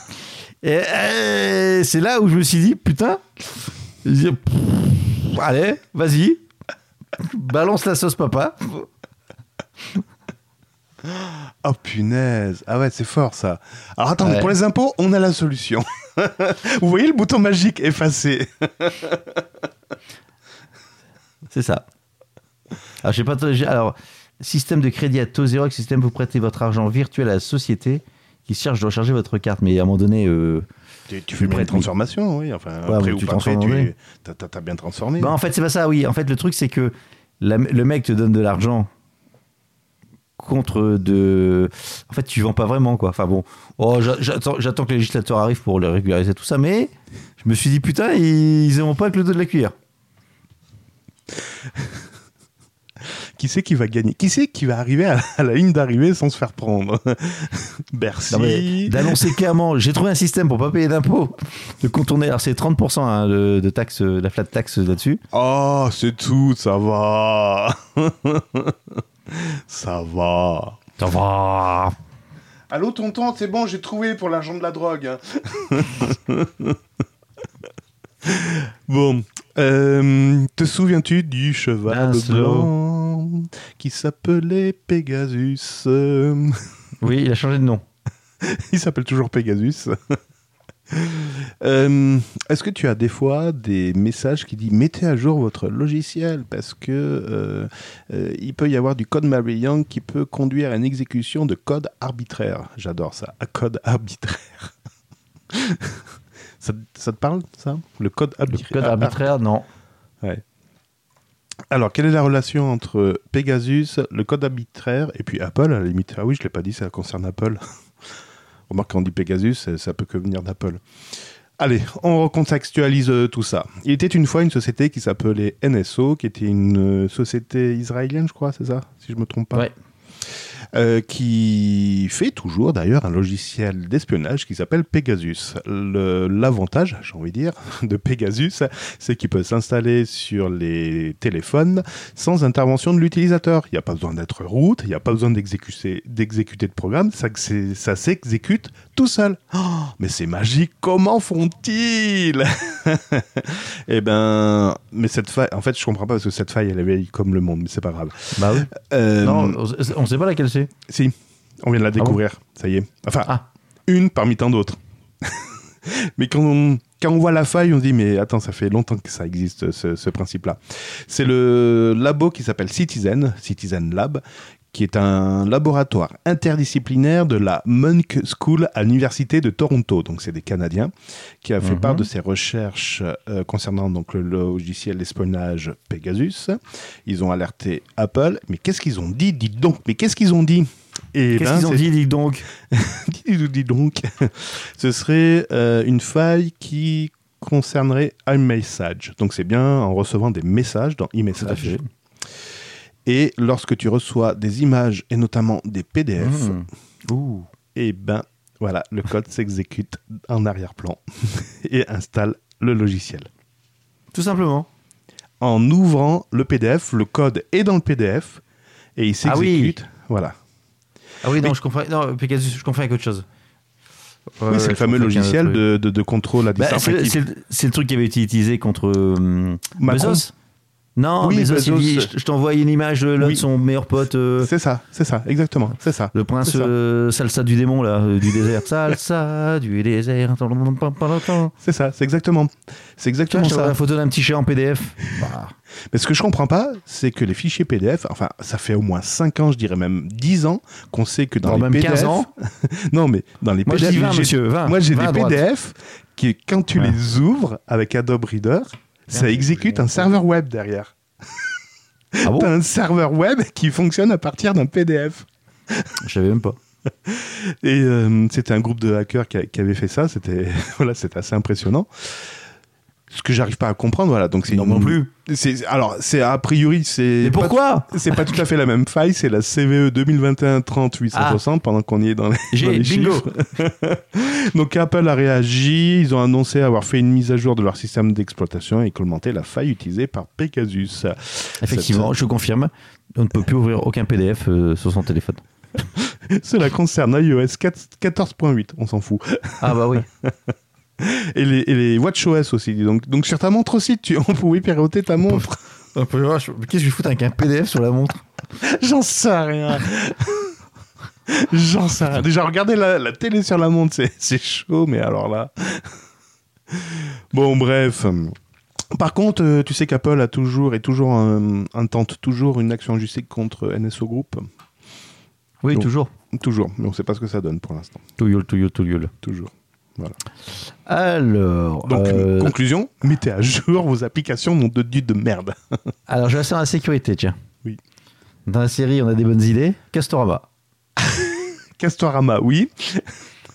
Et euh, c'est là où je me suis dit, putain, pff, allez, vas-y, balance la sauce papa. Oh punaise. Ah ouais, c'est fort ça. Alors attendez, Ouais. pour les impôts, on a la solution. <laughs> Vous voyez le bouton magique effacer <laughs> C'est ça. Alors, j'ai pas. Alors, système de crédit à taux zéro, avec système vous prêtez votre argent virtuel à la société qui cherche de recharger votre carte. Mais à un moment donné, euh, Tu, tu fais bien oui. transformation, oui. Enfin, Ouais, après ou tu pas après, tu t'as bien transformé. Bah, en fait, c'est pas ça, oui. En fait, le truc, c'est que la- le mec te donne de l'argent contre de. En fait, tu vends pas vraiment, quoi. Enfin bon, oh, j'a- j'attends, j'attends que le législateur arrive pour le régulariser tout ça, mais je me suis dit, putain, ils, ils auront pas avec le dos de la cuillère. Qui c'est qui va gagner? Qui c'est qui va arriver à, à la ligne d'arrivée sans se faire prendre? Bercy. D'annoncer clairement, j'ai trouvé un système pour pas payer d'impôts, de contourner. Alors, c'est 30% hein, de, de taxe, de la flat tax là-dessus. Oh, c'est tout, ça va. ça va. Ça va. Allô, tonton, c'est bon, j'ai trouvé pour l'argent de la drogue. <laughs> <laughs> bon, euh, te souviens-tu du cheval Laszlo. blanc qui s'appelait Pegasus? <laughs> Oui, il a changé de nom. <laughs> Il s'appelle toujours Pegasus. Euh, Est-ce que tu as des fois des messages qui disent mettez à jour votre logiciel parce que euh, il peut y avoir du code malveillant qui peut conduire à une exécution de code arbitraire. J'adore ça, un code arbitraire. Ça, ça te parle ça? Le code Le arbitraire. code arbitraire, non. Alors, quelle est la relation entre Pegasus, le code arbitraire et puis Apple à la limite? Ah oui, je l'ai pas dit, ça concerne Apple. <laughs> Remarque, quand on dit Pegasus, ça, ça peut que venir d'Apple. Allez, on recontextualise euh, tout ça. Il était une fois une société qui s'appelait NSO, qui était une euh, société israélienne, je crois, c'est ça? Si je me trompe pas. Ouais. Euh, qui fait toujours d'ailleurs un logiciel d'espionnage qui s'appelle Pegasus. L'avantage, j'ai envie de dire, <laughs> de Pegasus, c'est qu'il peut s'installer sur les téléphones sans intervention de l'utilisateur. Il n'y a pas besoin d'être root, il n'y a pas besoin d'exécuter de programme, ça, s'exécute tout seul. Oh, mais c'est magique, comment font-ils? <laughs> Eh ben, mais cette faille, en fait, je comprends pas parce que cette faille, elle est vieille comme le monde, mais c'est pas grave. Bah oui. Euh, Non, on sait pas laquelle c'est. Si, on vient de la bon découvrir, ça y est. Enfin, Ah. une parmi tant d'autres. <laughs> mais quand on, quand on voit la faille, on se dit, mais attends, ça fait longtemps que ça existe, ce, ce principe-là. C'est le labo qui s'appelle Citizen, Citizen Lab, qui est un laboratoire interdisciplinaire de la Munk School à l'Université de Toronto. Donc, c'est des Canadiens qui a fait Mhm. part de ses recherches euh, concernant donc, le logiciel d'espionnage Pegasus. Ils ont alerté Apple. Mais qu'est-ce qu'ils ont dit? Dites donc, mais qu'est-ce qu'ils ont dit? Et Qu'est-ce ben, qu'ils ont dit, dis donc? <laughs> Dis, dis donc, ce serait euh, une faille qui concernerait iMessage. Donc c'est bien en recevant des messages dans iMessage. Et lorsque tu reçois des images et notamment des PDF, Mmh. Ouh. et ben voilà, le code <laughs> s'exécute en arrière-plan <laughs> et installe le logiciel. Tout simplement. En ouvrant le PDF, le code est dans le PDF et il Ah oui. s'exécute. Voilà. Ah oui, non, je comprends. Non, Pegasus, je confonds avec autre chose. Oui, c'est le fameux logiciel de, de- de contrôle à. Bah, distance. c'est, le- truc qui avait été utilisé contre euh, Macron. Bezos Non, Oui, Bezos, il Bezos. dit, je, je t'envoie une image de l'un Oui. de son meilleur pote, euh, C'est ça, c'est ça, exactement, c'est ça. le prince ça. euh, salsa du démon, là, euh, du désert. <laughs> Salsa du désert. Tiens, C'est ça, c'est exactement. C'est exactement je t'envoie ça. la photo d'un petit chat en PDF. Bah, Mais ce que je comprends pas, c'est que les fichiers PDF, enfin, ça fait au moins 5 ans, je dirais même 10 ans, qu'on sait que dans dans les même PDF. 15 ans. <laughs> Non, mais dans les Moi, PDF. dis 20, j'ai- monsieur, 20. Moi, j'ai 20 des. PDF qui, quand tu Ouais. les ouvres avec Adobe Reader, ça exécute un serveur web derrière. Ah bon <laughs> T'as un serveur web qui fonctionne à partir d'un PDF. Je savais même pas. Et euh, c'était un groupe de hackers qui, a- qui avait fait ça. C'était <laughs> voilà, c'était assez impressionnant. Ce que j'arrive pas à comprendre, voilà. Donc c'est Non, une- non plus. C'est alors c'est a priori c'est Mais pourquoi C'est pas tout à fait la même faille, c'est la CVE 2021 30 860 pendant qu'on y est dans les, dans J'ai les bingo. chiffres. <laughs> Donc Apple a réagi, ils ont annoncé avoir fait une mise à jour de leur système d'exploitation et commenté la faille utilisée par Pegasus. Effectivement, je confirme. On ne peut plus ouvrir aucun PDF euh, sur son téléphone. <laughs> Cela concerne iOS 4 14.8, on s'en fout. Ah bah oui. <laughs> Et les, et les WatchOS aussi. Donc, donc sur ta montre aussi, tu, on pouvait pirater ta montre. Qu'est-ce que je vais foutre avec un PDF sur la montre? J'en sais rien. J'en sais rien. Déjà, regarder la, la télé sur la montre, c'est, c'est chaud, mais alors là. Bon, bref. Par contre, euh, tu sais qu'Apple a toujours et toujours un, intente toujours une action en justice contre NSO Group. Oui, Donc- toujours. Toujours, mais on ne sait pas ce que ça donne pour l'instant. Touyoul, touyoul, touyoul. Toujours. Alors, Donc, euh, conclusion, mettez à jour vos applications non de dieu de merde. <laughs> alors je vais dans la sécurité, tiens. Oui. Dans la série, on a des bonnes idées. Castorama. <laughs> Castorama, oui.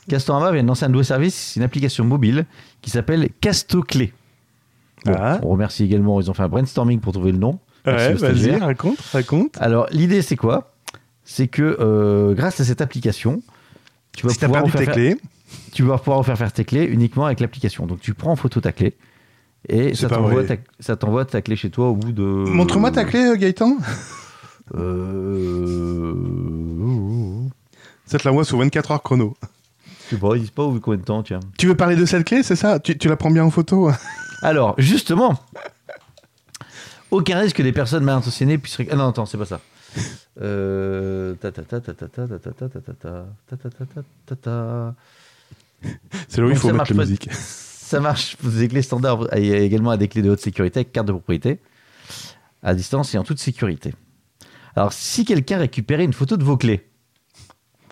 Castorama vient de lancer un nouveau service, une application mobile qui s'appelle Castoclé. Bon, Ah. On remercie également, ils ont fait un brainstorming pour trouver le nom. Ouais, vas-y, raconte, raconte. Alors, l'idée, c'est quoi? C'est que euh, grâce à cette application, tu vas, Si t'as pouvoir perdu tes clés, tu vas pouvoir refaire faire tes clés uniquement avec l'application. Donc, tu prends en photo ta clé et ça t'envoie, ta, ça t'envoie ta clé chez toi au bout de. montre-moi ta clé, euh, Gaëtan. Euh... Ça te l'envoie sous 24 heures chrono. Je sais pas, ils disent pas au bout de combien de temps, tiens. Tu veux parler de cette clé, c'est ça tu, tu la prends bien en photo Alors, justement, aucun risque que des personnes mal intentionnées puissent. Ah non, attends, c'est pas ça. Euh... <laughs> C'est là où il faut mettre la musique. <laughs> Ça marche pour des clés standards et également à des clés de haute sécurité avec carte de propriété, à distance et en toute sécurité. Alors, si quelqu'un récupérait une photo de vos clés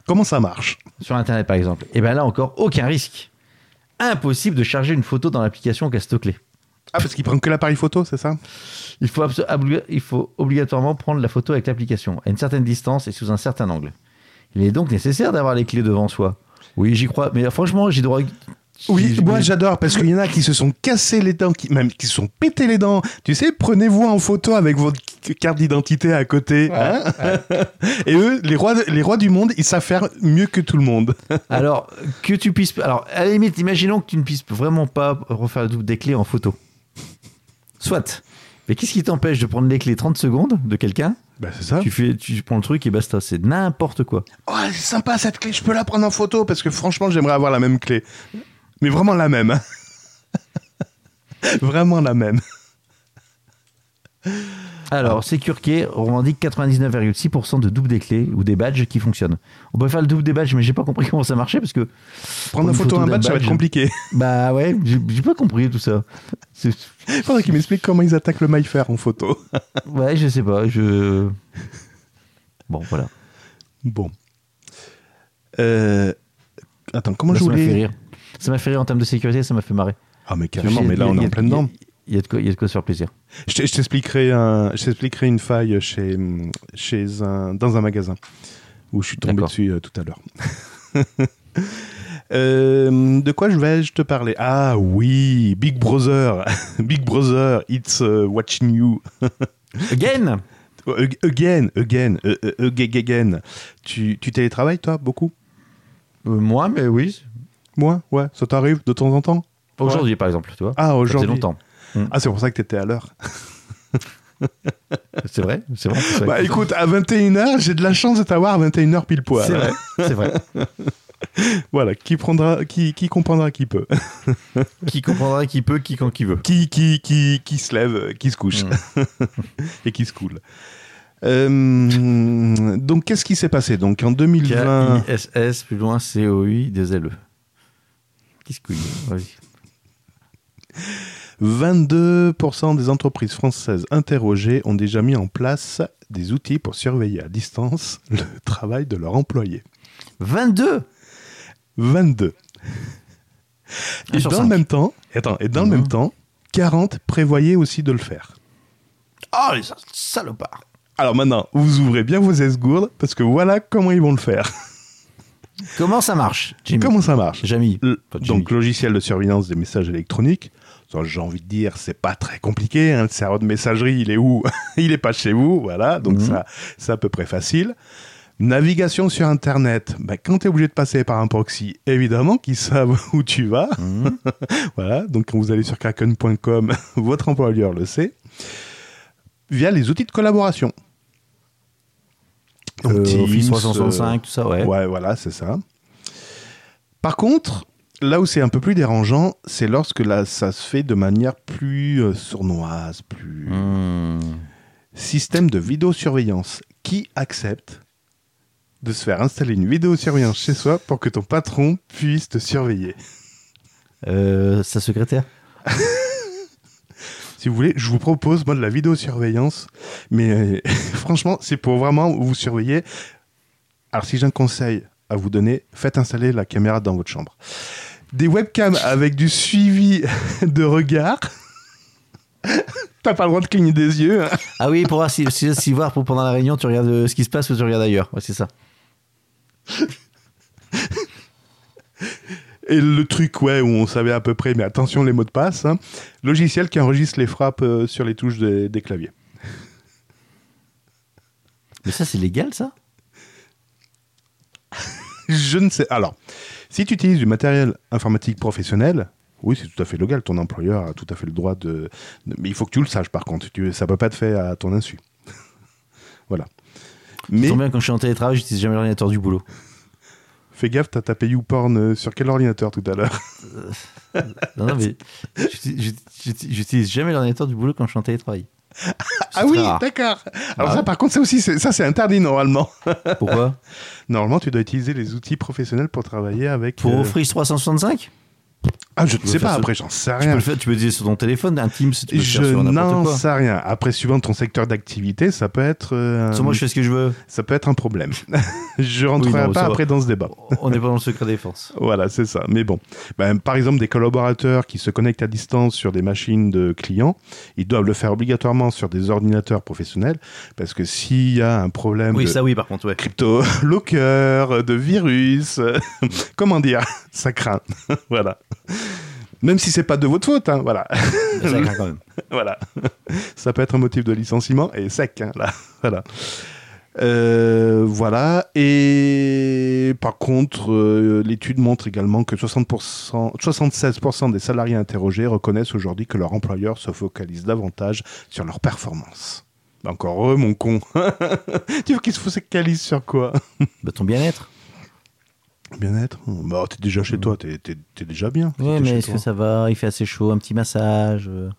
Comment ça marche? sur Internet, par exemple, et bien là encore, aucun risque. Impossible de charger une photo dans l'application Castoclé. Ah, parce qu'il prend que l'appareil photo, c'est ça? Il faut, il faut obligatoirement prendre la photo avec l'application, à une certaine distance et sous un certain angle. Il est donc nécessaire d'avoir les clés devant soi. Oui, j'y crois, mais franchement, j'ai droit. Oui, moi j'adore parce qu'il y en a qui se sont cassés les dents, qui, même qui se sont pété les dents. Tu sais, prenez-vous en photo avec votre carte d'identité à côté. hein <laughs> Et eux, les rois, les rois du monde, ils savent faire mieux que tout le monde. <laughs> Alors, que tu puisses. Alors, à la limite, imaginons que tu ne puisses vraiment pas refaire le double des clés en photo. Soit. Mais qu'est-ce qui t'empêche de prendre les clés 30 secondes de quelqu'un? Bah c'est ça. tu, fais, tu prends le truc et basta. C'est n'importe quoi. Oh, c'est sympa cette clé, je peux la prendre en photo parce que franchement, j'aimerais avoir la même clé. Mais vraiment la même. hein. <laughs> vraiment la même. Alors, Securkey revendique 99,6% de double des clés ou des badges qui fonctionnent. On peut faire le double des badges, mais j'ai pas compris <laughs> comment ça marchait parce que. Prendre en une photo, photo un d'un badge, ça va être compliqué. <laughs> Bah ouais, j'ai pas compris tout ça. <laughs> Faudrait qu'ils m'expliquent comment ils attaquent le MyFair en photo. Ouais, je sais pas. Je. Bon, voilà. Bon. Euh, Attends, comment je ça m'a fait voulais... rire. Ça m'a fait rire en termes de sécurité, ça m'a fait marrer. Ah mais carrément, mais là on est en a- plein dedans. Il y, a de quoi- il y a de quoi se faire plaisir. Je t'expliquerai un, une faille chez, chez un, dans un magasin où je suis tombé dessus euh, tout à l'heure. <laughs> Euh, de quoi je vais je te parler? Ah oui, Big Brother, <laughs> Big Brother, it's uh, watching you <laughs> Again? Ag- again, again, euh, euh, ag- again. Tu, tu télétravailles toi beaucoup? Euh, Moi, mais oui. Moi, ouais, ça t'arrive de temps en temps? Aujourd'hui, par exemple, tu vois. Ah Ça faisait aujourd'hui. Longtemps. Ah c'est pour ça que t'étais à l'heure. <laughs> C'est vrai, c'est vrai. Bah écoute, à 21h, j'ai de la chance de t'avoir à 21h pile poil. c'est vrai, c'est vrai. <laughs> Voilà, qui prendra, qui, qui comprendra qui peut. <laughs> qui comprendra qui peut, qui quand qui veut. qui, qui, qui, qui se lève, qui se couche Mm. et qui se coule. Euh, donc, qu'est-ce qui s'est passé? Donc, en 2020, K-I-S-S, plus loin, C-O-I, des L-E. Qui se couille Vas-y. 22% des entreprises françaises interrogées ont déjà mis en place des outils pour surveiller à distance <laughs> le travail de leurs employés. 22 22. Un Et dans le même temps, attends, et dans le même temps, 40 prévoyaient aussi de le faire. Oh, les salopards Alors maintenant, vous ouvrez bien vos esgourdes parce que voilà comment ils vont le faire. Comment ça marche, Jimmy? Comment ça marche? Le- Jimmy. donc logiciel de surveillance des messages électroniques. J'ai envie de dire, c'est pas très compliqué. hein. Le serveur de messagerie, il est où <laughs> Il est pas chez vous, voilà. Donc Mhm. ça, c'est à peu près facile. Navigation sur Internet. Ben, quand tu es obligé de passer par un proxy, évidemment qu'ils savent <laughs> où tu vas. Mhm. <laughs> Voilà. Donc quand vous allez sur kraken.com, votre employeur le sait. Via les outils de collaboration. Donc, Euh, Teams, Office euh, 365, tout ça, ouais. Ouais, voilà, c'est ça. Par contre, là où c'est un peu plus dérangeant, c'est lorsque là, ça se fait de manière plus euh, sournoise, plus Hmm. système de vidéosurveillance. Qui accepte de se faire installer une vidéosurveillance chez soi pour que ton patron puisse te surveiller Euh, sa secrétaire <laughs> si vous voulez, je vous propose moi de la vidéosurveillance, mais euh, <laughs> franchement, c'est pour vraiment vous surveiller. Alors si j'ai un conseil à vous donner, faites installer la caméra dans votre chambre. Des webcams avec du suivi <laughs> de regard. <laughs> T'as pas le droit de cligner des yeux. hein. Ah oui, pour voir si, si, si voir pour pendant la réunion, tu regardes euh, ce qui se passe ou tu regardes ailleurs. Ouais, c'est ça. Et le truc, ouais, où on savait à peu près, mais attention les mots de passe. hein. Logiciel qui enregistre les frappes euh, sur les touches des- des claviers. Mais ça, c'est légal, ça? Je ne sais. Alors, si tu utilises du matériel informatique professionnel, oui, c'est tout à fait légal. Ton employeur a tout à fait le droit de. de- mais il faut que tu le saches, par contre. Tu, ça peut pas être fait à ton insu. <laughs> voilà. Mais bien quand je suis en télétravail, j'utilise jamais l'ordinateur du boulot. fais gaffe, t'as tapé YouPorn euh, sur quel ordinateur tout à l'heure <laughs> Non, non, mais j'utilise jamais l'ordinateur du boulot quand je suis en télétravail. Ah oui, d'accord. Alors Ah ça, ouais. par contre, ça aussi, c'est- ça c'est interdit normalement. Pourquoi? <laughs> Normalement, tu dois utiliser les outils professionnels pour travailler avec. Pour euh, Office 365 Ah, je ne sais pas. Après, j'en sais tu peux, rien. le faire, tu peux utiliser sur ton téléphone, un Teams, tu peux le Je faire sur n'importe n'en sais rien. Après, suivant ton secteur d'activité, ça peut être. euh, Sur moi, je fais ce que je veux. Ça peut être un problème. <laughs> je rentrerai Oui, non, pas va. après dans ce débat. On n'est pas dans le secret défense. <laughs> Voilà, c'est ça. Mais bon, Ben, par exemple, des collaborateurs qui se connectent à distance sur des machines de clients, ils doivent le faire obligatoirement sur des ordinateurs professionnels, parce que s'il y a un problème Oui, de ça oui, par contre, ouais. crypto <laughs> locker, de virus, comment dire, ça craint. voilà. <laughs> Même si c'est pas de votre faute, hein, voilà. <laughs> Quand même. voilà. Ça peut être un motif de licenciement et sec, hein, là. <laughs> Voilà. Euh, voilà. Et par contre, euh, l'étude montre également que 60%, 76% des salariés interrogés reconnaissent aujourd'hui que leur employeur se focalise davantage sur leur performance. Encore eux, mon con. tu veux qu'ils se focalisent sur quoi? Bah, ton bien-être. Bien-être Bah, t'es déjà chez toi, t'es, t'es- t'es déjà bien. t'es mais est-ce toi. que ça va? Il fait assez chaud, un petit massage. euh.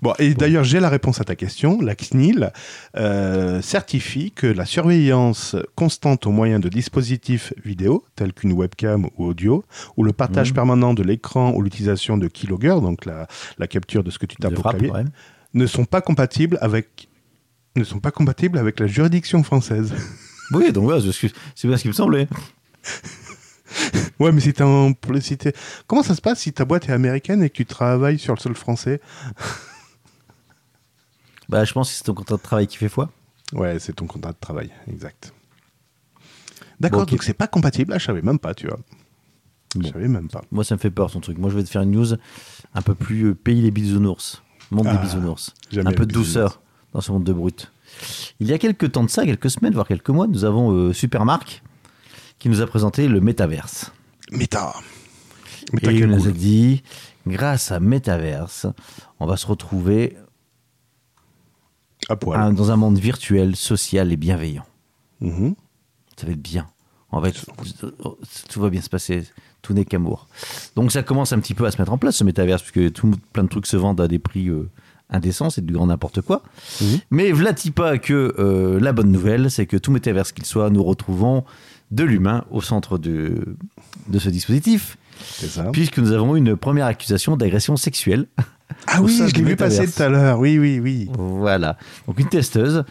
Bon, et d'ailleurs, j'ai la réponse à ta question. La CNIL euh, certifie que la surveillance constante au moyen de dispositifs vidéo, tels qu'une webcam ou audio, ou le partage Mhm. permanent de l'écran ou l'utilisation de keylogger, donc la, la capture de ce que tu tapes au frappe, clavier, ouais. ne sont pas compatibles avec ne sont pas compatibles avec la juridiction française. Oui, donc ouais, c'est bien ce qui me semblait. <laughs> ouais, mais si t'es en si comment ça se passe si ta boîte est américaine et que tu travailles sur le sol français? <laughs> Bah, je pense que c'est ton contrat de travail qui fait foi. Ouais, c'est ton contrat de travail, exact. D'accord, Bon, donc c'est pas compatible. Ah, je savais même pas, tu vois. Je savais même pas. Moi, ça me fait peur, son truc. Moi, je vais te faire une news un peu plus euh, pays des bisounours. Monde Ah, des bisounours. j'aime Un peu de douceur dans ce monde de brut. Il y a quelques temps de ça, quelques semaines, voire quelques mois, nous avons euh, Supermark qui nous a présenté le Metaverse. Méta. Méta, Et il nous a dit, grâce à Metaverse, on va se retrouver À poil. un- dans un monde virtuel, social et bienveillant. Mhm. Ça va être bien. On va être- tout va bien se passer. Tout n'est qu'amour. Donc ça commence un petit peu à se mettre en place ce métaverse, puisque tout, plein de trucs se vendent à des prix euh, indécents, c'est du grand n'importe quoi. Mhm. Mais vlati pas que euh, la bonne nouvelle, c'est que tout métaverse qu'il soit, nous retrouvons de l'humain au centre de, de ce dispositif, C'est ça. puisque nous avons eu une première accusation d'agression sexuelle. ah <laughs> oui, je l'ai vu passer tout à l'heure. Oui, oui, oui. Voilà. Donc une testeuse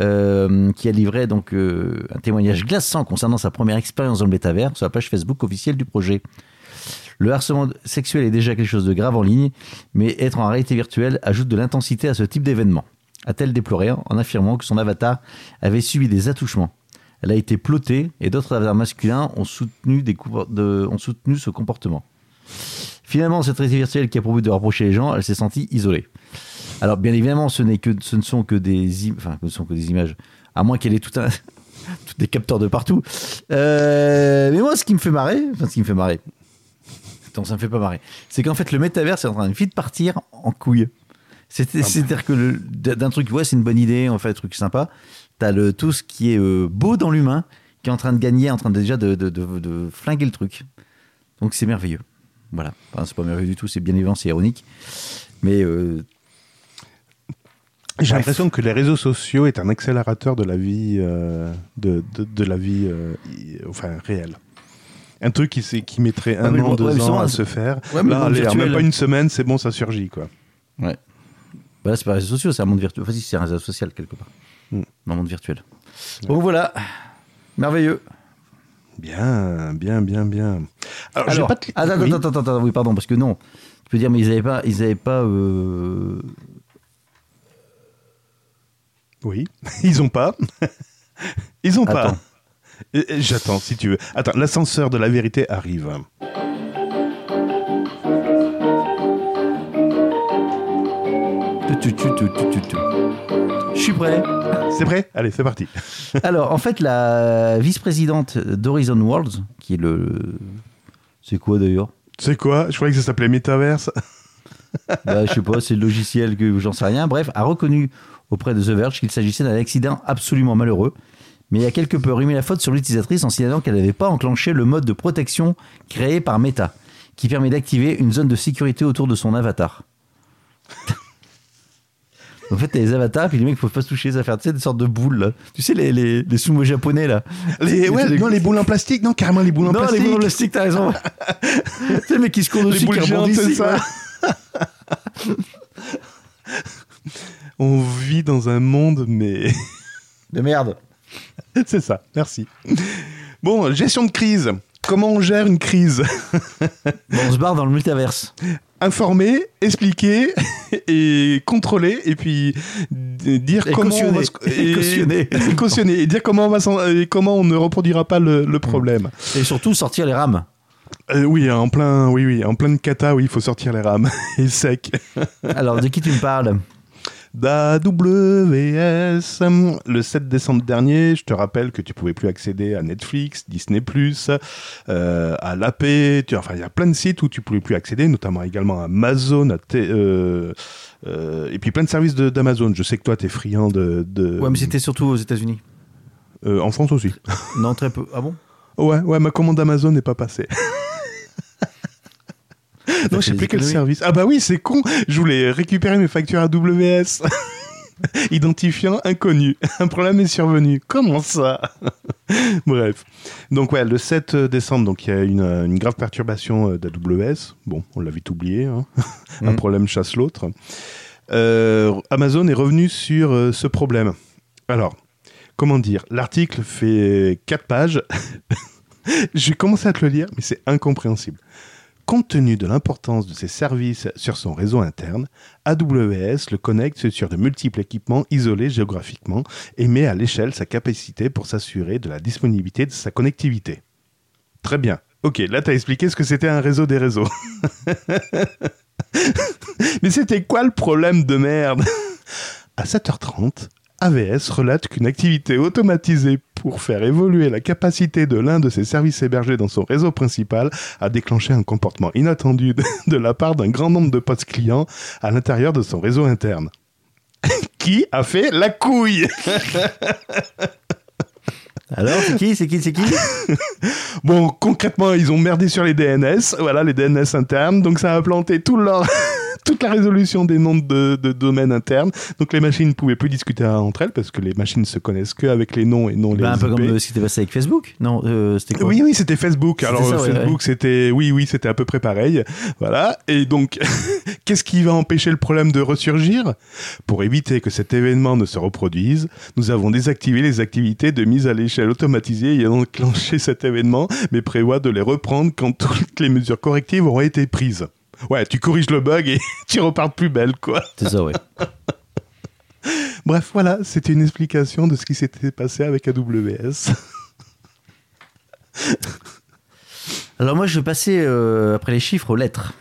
euh, qui a livré donc euh, un témoignage glaçant concernant sa première expérience dans le métavers sur la page Facebook officielle du projet. Le harcèlement sexuel est déjà quelque chose de grave en ligne, mais être en réalité virtuelle ajoute de l'intensité à ce type d'événement. A-t-elle déploré en affirmant que son avatar avait subi des attouchements? Elle a été plotée et d'autres avatars masculins ont soutenu, des compor- de- ont soutenu ce comportement. Finalement, cette réalité virtuelle qui a pour but de rapprocher les gens, elle s'est sentie isolée. Alors, bien évidemment, ce, n'est que, ce ne sont que des, enfin, ce ne sont que des images, à moins qu'elle ait tout un, <laughs> tout des capteurs de partout. Euh, mais moi, ce qui me fait marrer, enfin, ce qui me fait marrer, attends, ça me fait pas marrer, c'est qu'en fait, le métavers est en train de vite partir en couille. C'est- C'est-à-dire que d'un truc, ouais, c'est une bonne idée, on fait un truc sympa. T'as le tout ce qui est euh, beau dans l'humain qui est en train de gagner, en train de, déjà de, de, de- de flinguer le truc. Donc c'est merveilleux. Voilà. Enfin, c'est pas merveilleux du tout, c'est bien évident, c'est ironique. Mais euh, J'ai l'impression que les réseaux sociaux est un accélérateur de la vie, euh, de, la vie, enfin réelle. Un truc qui, mettrait un an, deux ouais, ans à se faire. Là, allez, virtuel- même pas une semaine, c'est bon, ça surgit quoi. Ouais. Bah là, c'est pas un réseau social, c'est un monde virtuel. Enfin, si, c'est un réseau social quelque part. Mm. Dans le monde virtuel. Donc voilà. Merveilleux. Bien, bien, bien, bien. Alors, Alors, pas de... attends, oui. attends, attends, attends, oui, pardon, parce que non. Tu peux dire, mais ils avaient pas. Ils avaient pas euh, Oui, <laughs> ils ont pas. <laughs> Ils ont pas. Attends. Euh, J'attends, si tu veux. Attends, l'ascenseur de la vérité arrive. tu, tu, tu, tu, tu, tu, tu. Je suis prêt. C'est prêt? Allez, c'est parti. <laughs> Alors, en fait, la vice-présidente d'Horizon Worlds, qui est le. C'est quoi d'ailleurs? C'est quoi? Je croyais que ça s'appelait Metaverse. <laughs> bah, Je sais pas, c'est le logiciel que j'en sais rien. Bref, a reconnu auprès de The Verge qu'il s'agissait d'un accident absolument malheureux. Mais il a quelque peu remis la faute sur l'utilisatrice en signalant qu'elle n'avait pas enclenché le mode de protection créé par Meta, qui permet d'activer une zone de sécurité autour de son avatar. <laughs> En fait, t'as les avatars, puis les mecs peuvent pas se toucher, ça fait tu sais, des sortes de boules. Là. Tu sais, les, les, les sumo japonais, là. Les, ouais, non, les boules en plastique, non, carrément les boules en non, plastique. les boules en plastique, t'as raison. <laughs> tu sais, mais qui se courent dessus, qui rebondissent. c'est ça. <laughs> On vit dans un monde, mais <laughs> De merde. c'est ça. Merci. Bon, gestion de crise. Comment on gère une crise? Bon, on se barre dans le multaverse. Informer, expliquer <laughs> et contrôler et puis dire Et comment on va cautionner. se- Et cautionner. <laughs> et cautionner et dire comment on va s'en- et comment on ne reproduira pas le, le problème. Et surtout, sortir les rames. Euh, oui, en plein, oui, oui, en plein de cata, oui, il faut sortir les rames <laughs> et sec. Alors, de qui tu me parles? d'AWS. Le 7 décembre dernier, je te rappelle que tu pouvais plus accéder à Netflix, Disney+, euh, à l'AP, tu- enfin il y a plein de sites où tu pouvais plus accéder, notamment également à Amazon, à T- euh, euh, et puis plein de services d'Amazon. Je sais que toi, tu es friand de... de- Ouais, mais c'était surtout aux États-Unis. en France aussi. Non, très peu. Ah bon? Ouais, ouais, ma commande Amazon n'est pas passée. <laughs> non, je sais plus quel service. Ah bah oui, c'est con. Je voulais récupérer mes factures AWS. <laughs> Identifiant inconnu. Un problème est survenu. Comment ça? <laughs> Bref. Donc ouais, le 7 décembre, donc il y a une, une grave perturbation euh, d'AWS. Bon, on l'a vite oublié. hein. <laughs> Un Mhm. problème chasse l'autre. Euh, Amazon est revenu sur euh, ce problème. Alors, comment dire? L'article fait 4 pages. J'ai commencé à te le lire, mais c'est incompréhensible. Compte tenu de l'importance de ses services sur son réseau interne, AWS le connecte sur de multiples équipements isolés géographiquement et met à l'échelle sa capacité pour s'assurer de la disponibilité de sa connectivité. Très bien. Ok, là t'as expliqué ce que c'était un réseau des réseaux. <laughs> Mais c'était quoi le problème de merde? À 7h30, AVS relate qu'une activité automatisée pour faire évoluer la capacité de l'un de ses services hébergés dans son réseau principal a déclenché un comportement inattendu de, de la part d'un grand nombre de postes clients à l'intérieur de son réseau interne. <laughs> Qui a fait la couille? <laughs> Alors, c'est qui C'est qui C'est qui <laughs> Bon, concrètement, ils ont merdé sur les DNS, voilà, les DNS internes, donc ça a planté tout leur... <laughs> toute la résolution des noms de, de domaines internes. Donc les machines ne pouvaient plus discuter entre elles parce que les machines se connaissent que avec les noms et non les Bah, Un peu IP. comme euh, ce qui était passé avec Facebook Non, euh, c'était quoi Oui, oui, c'était Facebook. Alors ça, ouais, Facebook, c'était, oui, oui, c'était à peu près pareil. Voilà. Et donc, <laughs> qu'est-ce qui va empêcher le problème de ressurgir? Pour éviter que cet événement ne se reproduise, nous avons désactivé les activités de mise à l'échelle automatisée ayant enclenché <laughs> cet événement, mais prévoit de les reprendre quand toutes les mesures correctives auront été prises. Ouais, tu corriges le bug et <laughs> tu repars plus belle, quoi. C'est ça, ouais. <laughs> Bref, voilà, c'était une explication de ce qui s'était passé avec AWS. Alors, moi, je vais passer, euh, après les chiffres, aux lettres.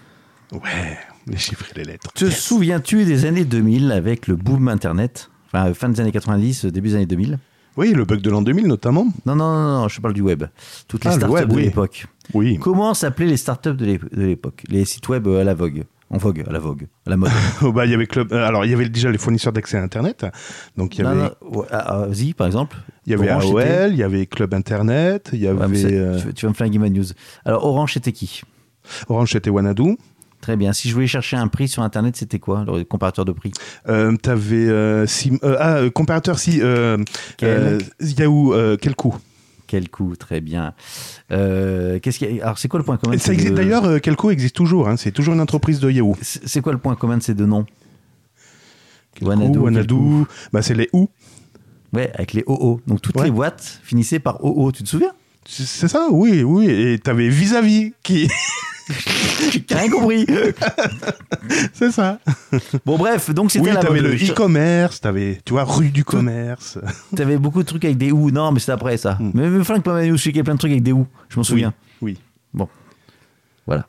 Ouais, les chiffres et les lettres. Te souviens-tu des années 2000 avec le boom Internet? Enfin, fin des années 90, début des années 2000 Oui, le bug de l'an 2000 notamment. Non, non, non, non, je parle du web. Toutes les Ah, le startups web, de oui. l'époque. Oui. Comment s'appelaient les startups de l'ép- de l'époque? Les sites web euh, à la vogue. En vogue, à la vogue, à la mode. <laughs> Oh, bah, il y avait Club. euh, Alors, il y avait déjà les fournisseurs d'accès à Internet. Donc, il y avait, Zi, par exemple. il y avait Orange, AOL, il y avait Club Internet, il y avait euh, tu, tu vas me flinguer ma news. Alors, Orange, c'était qui? Orange, c'était Wanadu. Très bien. Si je voulais chercher un prix sur Internet, c'était quoi Le comparateur de prix? Euh, T'avais euh, Sim- euh, ah, euh, comparateur si euh, Quel euh, Yahoo, euh, quel coup Quel coup Très bien. Euh, qu'est-ce Alors, c'est quoi le point commun de Ça existe d'ailleurs. euh, quel coup existe toujours. hein, c'est toujours une entreprise de Yahoo. C'est quoi le point commun de ces deux noms? Wanadu, Wanadu. Bah, c'est les ou. Ouais, avec les OO. Donc toutes Ouais. les boîtes finissaient par OO, tu te souviens? C'est ça, oui, oui. Et t'avais vis-à-vis qui? <laughs> Rien compris. <laughs> c'est ça. Bon, bref, donc c'était Oui, la t'avais le e-commerce, t'avais, tu vois, rue du commerce. T'avais beaucoup de trucs avec des OU. Non, mais c'est après ça. Hmm. Mais, mais Frank y a plein de trucs avec des OU. Je m'en souviens. Oui. Voilà.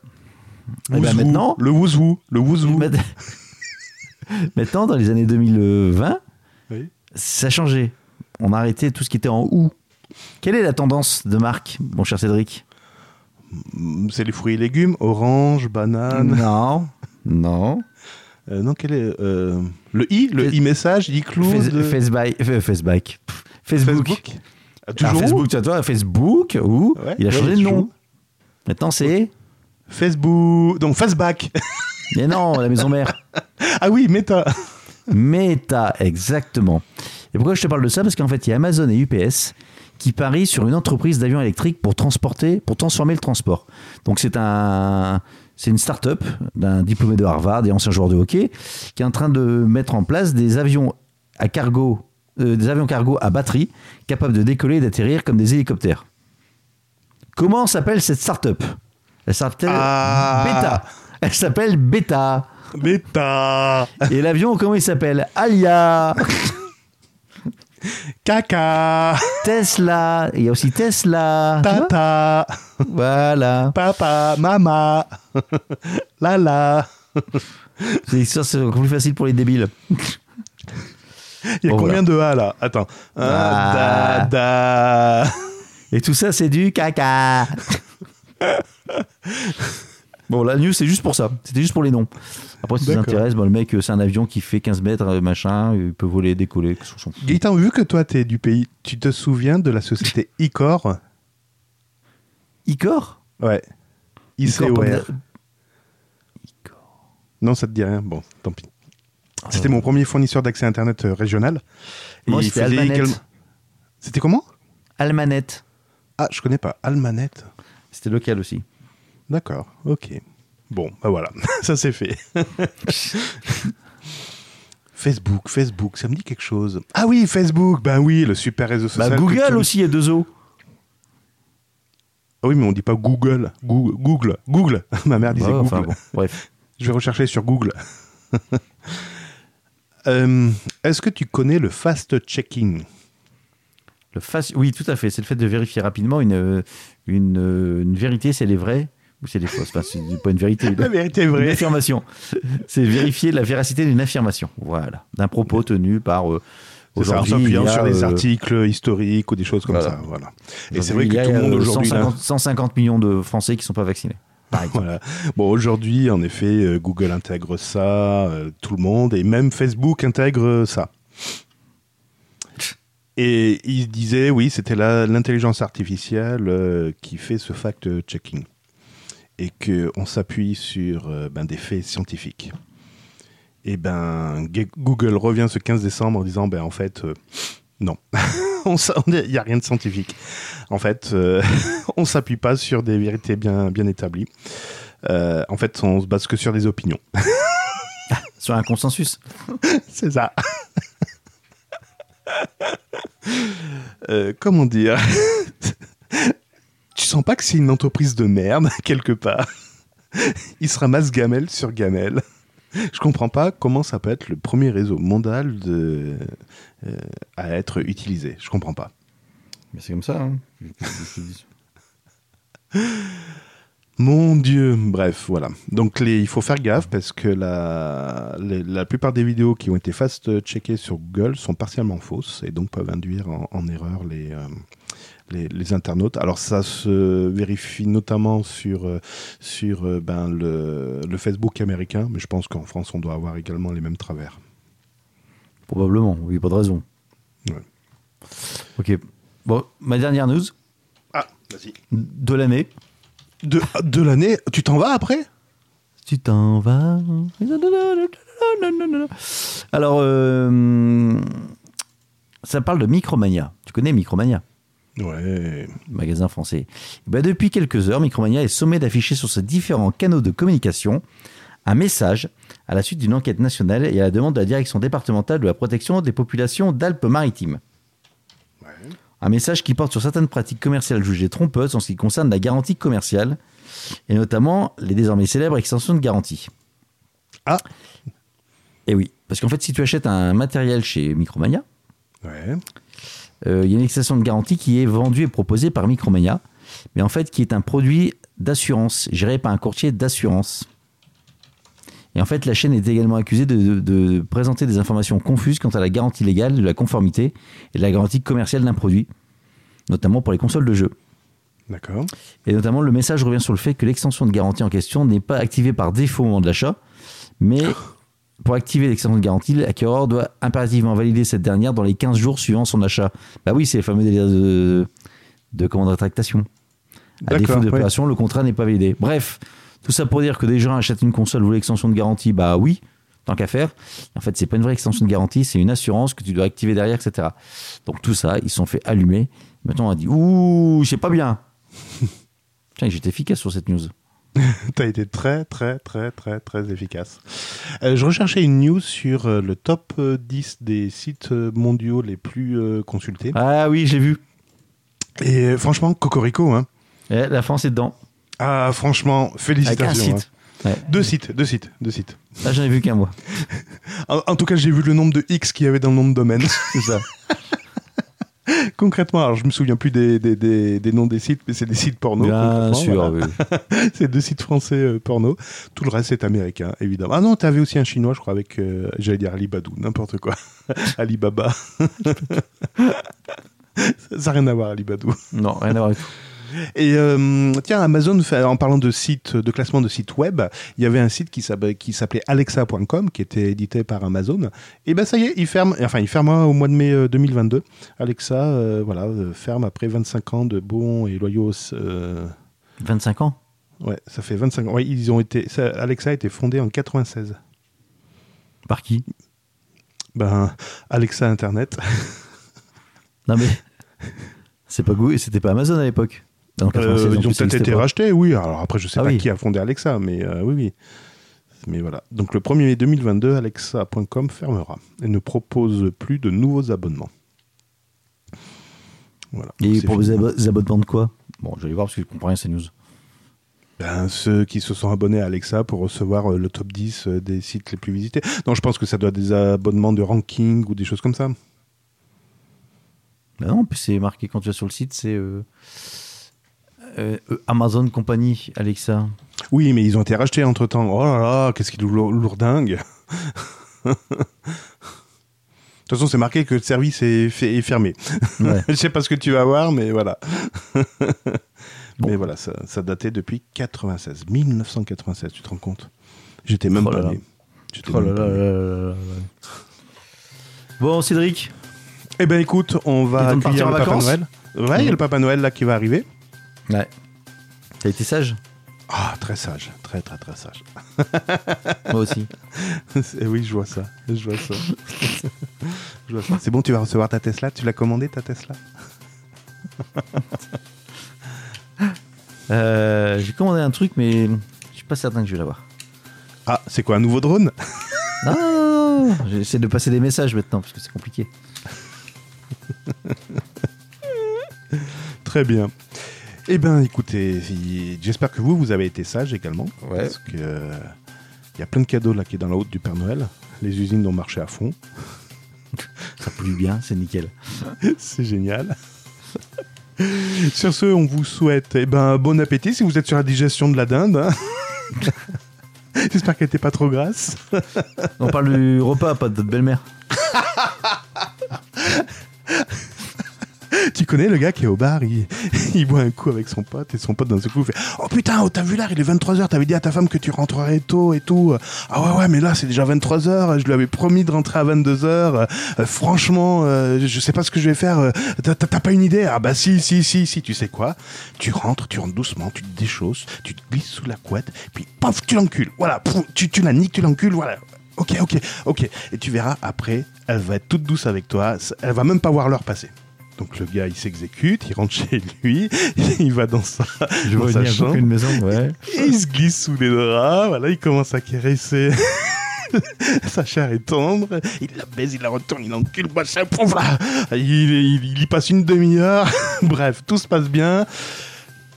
Et ben Wouzou, maintenant, Le wouzou. Le wouzou. Maint- <laughs> Maintenant, dans les années 2020, Oui. ça a changé. On a arrêté tout ce qui était en OU. Quelle est la tendance de marque, mon cher Cédric C'est les fruits et légumes. Orange, banane. Non, non. Euh, non, quel est. euh, le i Le i-message, i-cloud. Face- Facebook, Facebook. Facebook. Facebook. Ah, Alors, toujours Facebook, tu vois, Facebook, ou Ouais, il a ouais, changé de nom. Maintenant, c'est. Facebook. Donc, Fastback. <laughs> Mais non, la maison mère. ah oui, Meta. Meta, exactement. Et pourquoi je te parle de ça? Parce qu'en fait, il y a Amazon et UPS qui parient sur une entreprise d'avions électriques pour transporter, pour transformer le transport. Donc c'est un, c'est une start-up d'un diplômé de Harvard et ancien joueur de hockey qui est en train de mettre en place des avions à cargo, euh, des avions cargo à batterie capables de décoller et d'atterrir comme des hélicoptères. Comment s'appelle cette start-up? Elle s'appelle Ah. Beta. Elle s'appelle Beta. Meta. Et l'avion, comment il s'appelle? Alia. <laughs> <laughs> Caca. Tesla, il y a aussi Tesla. Tata. Voilà. Papa. Mama. <laughs> Lala. Ça, c'est encore plus facile pour les débiles. Il y a Bon, combien de A là? Attends. Un, Ah. Da, da. Et tout ça, c'est du caca. <laughs> bon, la news, c'est juste pour ça. C'était juste pour les noms. Après, si ça t'intéresse, bon, le mec, euh, c'est un avion qui fait 15 mètres, euh, machin, il peut voler, décoller. Gaëtan, vu que toi t'es du pays, tu te souviens de la société <laughs> Icor? Icor? Ouais. Icor, Non, ça te dit rien. Bon, tant pis. C'était mon premier fournisseur d'accès Internet euh, régional. Moi, c'était Almanet. C'était comment? Almanet. Ah, je connais pas. Almanet. C'était local aussi. D'accord, ok. Bon, bah voilà, <laughs> ça c'est fait. <laughs> Facebook, Facebook, ça me dit quelque chose. Ah oui, Facebook, bah oui, le super réseau Bah, social. Google aussi, il y a deux os. Ah oui, mais on dit pas Google. Google, Google. Google. <laughs> Ma mère disait Ouais, Google. enfin, bon, bref. Je vais rechercher sur Google. Euh, Est-ce que tu connais le fast-checking Le face... Oui, tout à fait. C'est le fait de vérifier rapidement une, euh, une, euh, une vérité, si elle est vraie ou si elle est fausse. Enfin, c'est pas une vérité. La vérité est Une vraie. affirmation. C'est vérifier la véracité d'une affirmation. Voilà. D'un propos tenu par. euh, C'est en aujourd'hui, s'appuyant sur les euh, articles historiques ou des choses comme voilà. ça. Voilà. Et c'est vrai que tout le monde euh, aujourd'hui. là- 150, 150 millions de Français qui ne sont pas vaccinés. Voilà. Bon, aujourd'hui, en effet, euh, Google intègre ça, euh, tout le monde, et même Facebook intègre ça. Et il disait, oui, c'était l'intelligence artificielle euh, qui fait ce fact-checking. Et qu'on s'appuie sur euh, ben, des faits scientifiques. Et ben, Google revient ce 15 décembre en disant, ben, en fait, euh, non. <laughs> Il n'y a rien de scientifique. En fait, euh, <laughs> on s'appuie pas sur des vérités bien, bien établies. Euh, en fait, on se base que sur des opinions. <laughs> Sur un consensus. C'est ça. Comment dire? Sens pas que c'est une entreprise de merde, <laughs> quelque part Il se ramasse gamelle sur gamelle. Je comprends pas comment ça peut être le premier réseau mondial de, euh, à être utilisé. Je comprends pas. Mais c'est comme ça. hein. Mon Dieu, bref, voilà. Donc les, il faut faire gaffe parce que la, les- la plupart des vidéos qui ont été fast-checkées sur Google sont partiellement fausses et donc peuvent induire en, en erreur les, euh, les, les internautes. Alors ça se vérifie notamment sur, euh, sur euh, ben, le, le Facebook américain, mais je pense qu'en France on doit avoir également les mêmes travers. Probablement. Oui, pas de raison. Ouais. Ok. Bon, ma dernière news Ah, vas-y. de l'année. De, de l'année, tu t'en vas après? Tu t'en vas. Alors, euh, ça parle de Micromania. Tu connais Micromania? Ouais. magasin français. Eh ben, depuis quelques heures, Micromania est sommé d'afficher sur ses différents canaux de communication un message à la suite d'une enquête nationale et à la demande de la direction départementale de la protection des populations d'Alpes-Maritimes. Un message qui porte sur certaines pratiques commerciales jugées trompeuses en ce qui concerne la garantie commerciale, et notamment les désormais célèbres extensions de garantie. Ah. Et oui, parce qu'en fait, si tu achètes un matériel chez Micromania, Ouais. Euh, il y a une extension de garantie qui est vendue et proposée par Micromania, mais en fait qui est un produit d'assurance, géré par un courtier d'assurance. Et en fait, la chaîne est également accusée de, de- de présenter des informations confuses quant à la garantie légale, de la conformité et de la garantie commerciale d'un produit, notamment pour les consoles de jeux. D'accord. Et notamment, le message revient sur le fait que l'extension de garantie en question n'est pas activée par défaut au moment de l'achat, mais <laughs> pour activer l'extension de garantie, l'acquéreur doit impérativement valider cette dernière dans les 15 jours suivant son achat. Bah oui, c'est le fameux délire de, de commande de rétractation. À défaut d'opération, le contrat n'est pas validé. Bref, tout ça pour dire que des gens achètent une console, voulez l'extension de garantie, bah oui, tant qu'à faire. En fait, c'est pas une vraie extension de garantie, c'est une assurance que tu dois activer derrière, etc. Donc tout ça, ils se sont fait allumer. Maintenant, on a dit, ouh, c'est pas bien. <laughs> Tiens, j'étais efficace sur cette news. <laughs> T'as été très, très, très, très, très efficace. Euh, je recherchais une news sur euh, le top euh, 10 des sites euh, mondiaux les plus euh, consultés. Ah oui, j'ai vu. Et euh, franchement, Cocorico, hein. Eh, la France est dedans. Ah, franchement, Avec un félicitations. Ouais. hein. Deux sites, deux sites, deux sites. Là, j'en ai vu qu'un, moi. <laughs> En, en tout cas, j'ai vu le nombre de X qu'il y avait dans le nom de domaine. <laughs> C'est ça. <laughs> concrètement, alors je me souviens plus des, des, des, des noms des sites, mais c'est des sites porno. Bien sûr, voilà. oui. <laughs> c'est deux sites français euh, porno. Tout le reste, c'est américain, évidemment. Ah non, t'avais aussi un chinois, je crois, avec, euh, j'allais dire Alibadou, n'importe quoi. <laughs> Alibaba. ça n'a rien à voir, Alibadou. Non, rien à voir avec tout. Et euh, tiens, Amazon, fait- en parlant de sites, de classement de sites web, il y avait un site qui s'appelait Alexa.com, qui était édité par Amazon. Et ben ça y est, il ferme. Enfin, il ferme au mois de mai euh, 2022. Alexa, euh, voilà, euh, ferme après 25 ans de bons et loyaux. euh, 25 ans? Ouais, ça fait 25 ans. Ouais, ils ont été. ça- Alexa a été fondé en 96. Par qui? Ben, Alexa Internet. Non, mais. <laughs> C'est pas Google, c'était pas Amazon à l'époque. Dans le 96, Euh, ils ont ça peut-être été rachetés, oui. Alors après, je sais Ah pas oui. qui a fondé Alexa, mais euh, oui, oui. Mais voilà. Donc le 1er mai 2022, Alexa.com fermera et ne propose plus de nouveaux abonnements. Voilà. Et pour fini. des abonnements de quoi? Bon, je vais voir parce que je comprends rien ces news. Ben, ceux qui se sont abonnés à Alexa pour recevoir euh, le top 10 euh, des sites les plus visités. Non, je pense que ça doit être des abonnements de ranking ou des choses comme ça. Bah non, plus c'est marqué quand tu vas sur le site, c'est euh, euh, euh, Amazon Company, Alexa. Oui, mais ils ont été rachetés entre temps. Oh là là, qu'est-ce qu'il est lour- lourdingue. De toute façon, c'est marqué que le service est, fait- est fermé. Ouais. <laughs> Je sais pas ce que tu vas voir, mais voilà. Bon. Mais voilà, ça, ça datait depuis 96, 1996, tu te rends compte? J'étais même Oh là pas là. né. Oh là même pas. Bon, Cédric, Eh ben écoute, on va accueillir le Papa Noël. Ouais, il y a le Papa Noël là qui va arriver. Ouais. t'as été sage? Ah, très sage, très très très sage. Moi aussi. C'est- <laughs> oui, je vois ça, je vois ça. <laughs> Je vois ça. C'est bon, tu vas recevoir ta Tesla? Tu l'as commandé ta Tesla? <laughs> Euh, J'ai commandé un truc, mais je suis pas certain que je vais l'avoir. Ah, c'est quoi un nouveau drone? Non, non, non, non. J'essaie de passer des messages maintenant parce que c'est compliqué. Très bien. Eh ben, écoutez, j'espère que vous, vous avez été sage également. Ouais. Parce que euh, il y a plein de cadeaux là qui est dans la haute du Père Noël. Les usines ont marché à fond. Ça pollue bien, c'est nickel. <laughs> C'est génial. <laughs> sur ce, on vous souhaite eh ben, bon appétit si vous êtes sur la digestion de la dinde. hein. <laughs> J'espère qu'elle n'était pas trop grasse. On parle du repas, pas de belle-mère. Connais le gars qui est au bar, <laughs> il, boit un coup avec son pote et son pote d'un seul coup fait Oh putain, oh, t'as vu l'heure, il est 23h, t'avais dit à ta femme que tu rentrerais tôt et tout. Ah ouais, ouais, mais là c'est déjà 23h, je lui avais promis de rentrer à 22h. Euh, franchement, euh, je sais pas ce que je vais faire. euh, T'as pas une idée Ah bah si, si, si, si, tu sais quoi Tu rentres, tu rentres doucement, tu te déchausses, tu te glisses sous la couette, puis paf, tu l'encules. Voilà, tu, tu la niques, tu l'encules, voilà. Ok, ok, ok. Et tu verras, après, elle va être toute douce avec toi, elle va même pas voir l'heure passer. Donc le gars, il s'exécute, il rentre <laughs> chez lui, il va dans sa, Je dans sa chambre. une maison, ouais. Et il se glisse sous les draps, voilà, il commence à caresser <laughs> sa chair est tendre, il la baise, il la retourne, il encule, machin, pouf, là. il, il- il y passe une demi-heure, <laughs> bref, tout se passe bien.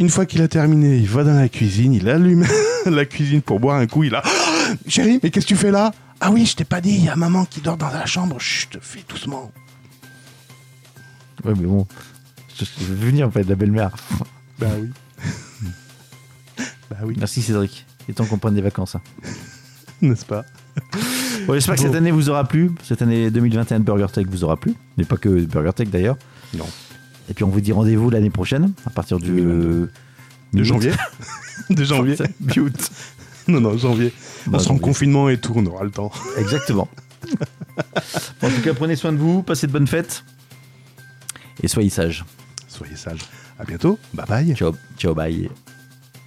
Une fois qu'il a terminé, il va dans la cuisine, il allume la cuisine pour boire un coup, il a Oh, <gasps> Chérie, mais qu'est-ce que tu fais là? Ah oui, je t'ai pas dit, il y a maman qui dort dans la chambre, chut, fais doucement. Ouais, mais bon. Je je vais venir en fait, la belle-mère. <laughs> Bah oui. <laughs> bah oui, Merci Cédric. Il est temps qu'on prenne des vacances. hein. <laughs> n'est-ce pas? Bon, J'espère que Bon. cette année vous aura plu. Cette année 2021 de Burger Tech vous aura plu. Mais pas que Burger Tech d'ailleurs. Non. Et puis on vous dit rendez-vous l'année prochaine, à partir du. 2022. De janvier De janvier Mute. Non, non, janvier. On Non, sera en janvier. confinement et tout, on aura le temps. Exactement. Bon, en tout cas, prenez soin de vous, passez de bonnes fêtes. Et soyez sages. Soyez sages. À bientôt. Bye bye. Ciao, ciao, bye.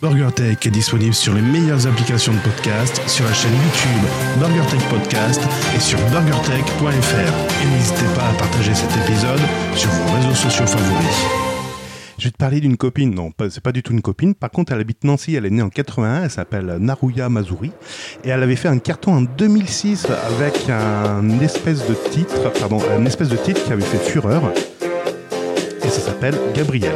BurgerTech est disponible sur les meilleures applications de podcast, sur la chaîne YouTube BurgerTech Podcast et sur burgertech.fr. Et n'hésitez pas à partager cet épisode sur vos réseaux sociaux favoris. Je vais te parler d'une copine. Non, c'est pas du tout une copine. Par contre, elle habite Nancy. Elle est née en 81. Elle s'appelle Naruya Mazuri. Et elle avait fait un carton en 2006 avec un espèce de titre, pardon, un espèce de titre qui avait fait fureur. S'appelle. Gabriel,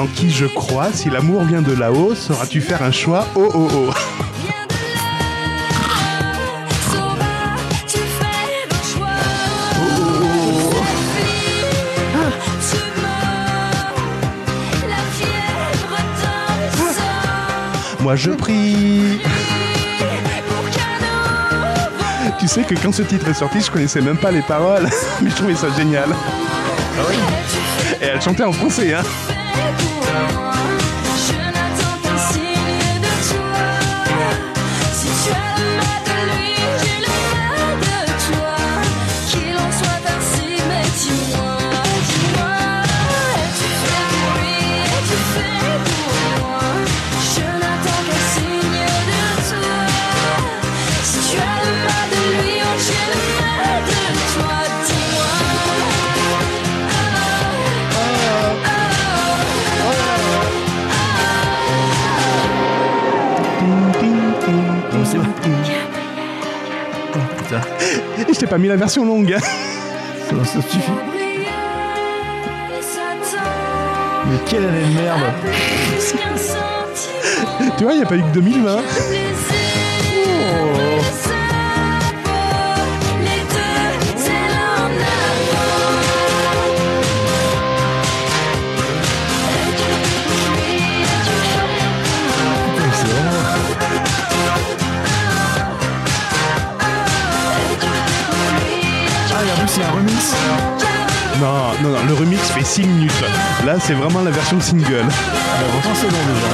en qui je crois, si l'amour vient de là-haut, sauras-tu faire un choix? Oh oh oh. Moi je prie. Tu sais que quand ce titre est sorti, je connaissais même pas les paroles, <laughs> mais je trouvais ça génial. Et elle chantait en français, hein Je t'ai pas mis la version longue. ça, ça suffit. Mais quelle année de merde tu vois, il n'y a pas eu que 2020. Remix. Non, non, non, le remix fait 6 minutes. Là, c'est vraiment la version single. Ah, pourtant, c'est long déjà.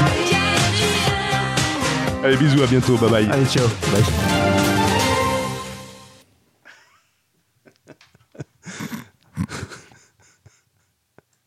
Allez, bisous, à bientôt, bye bye. Allez, ciao. Bye.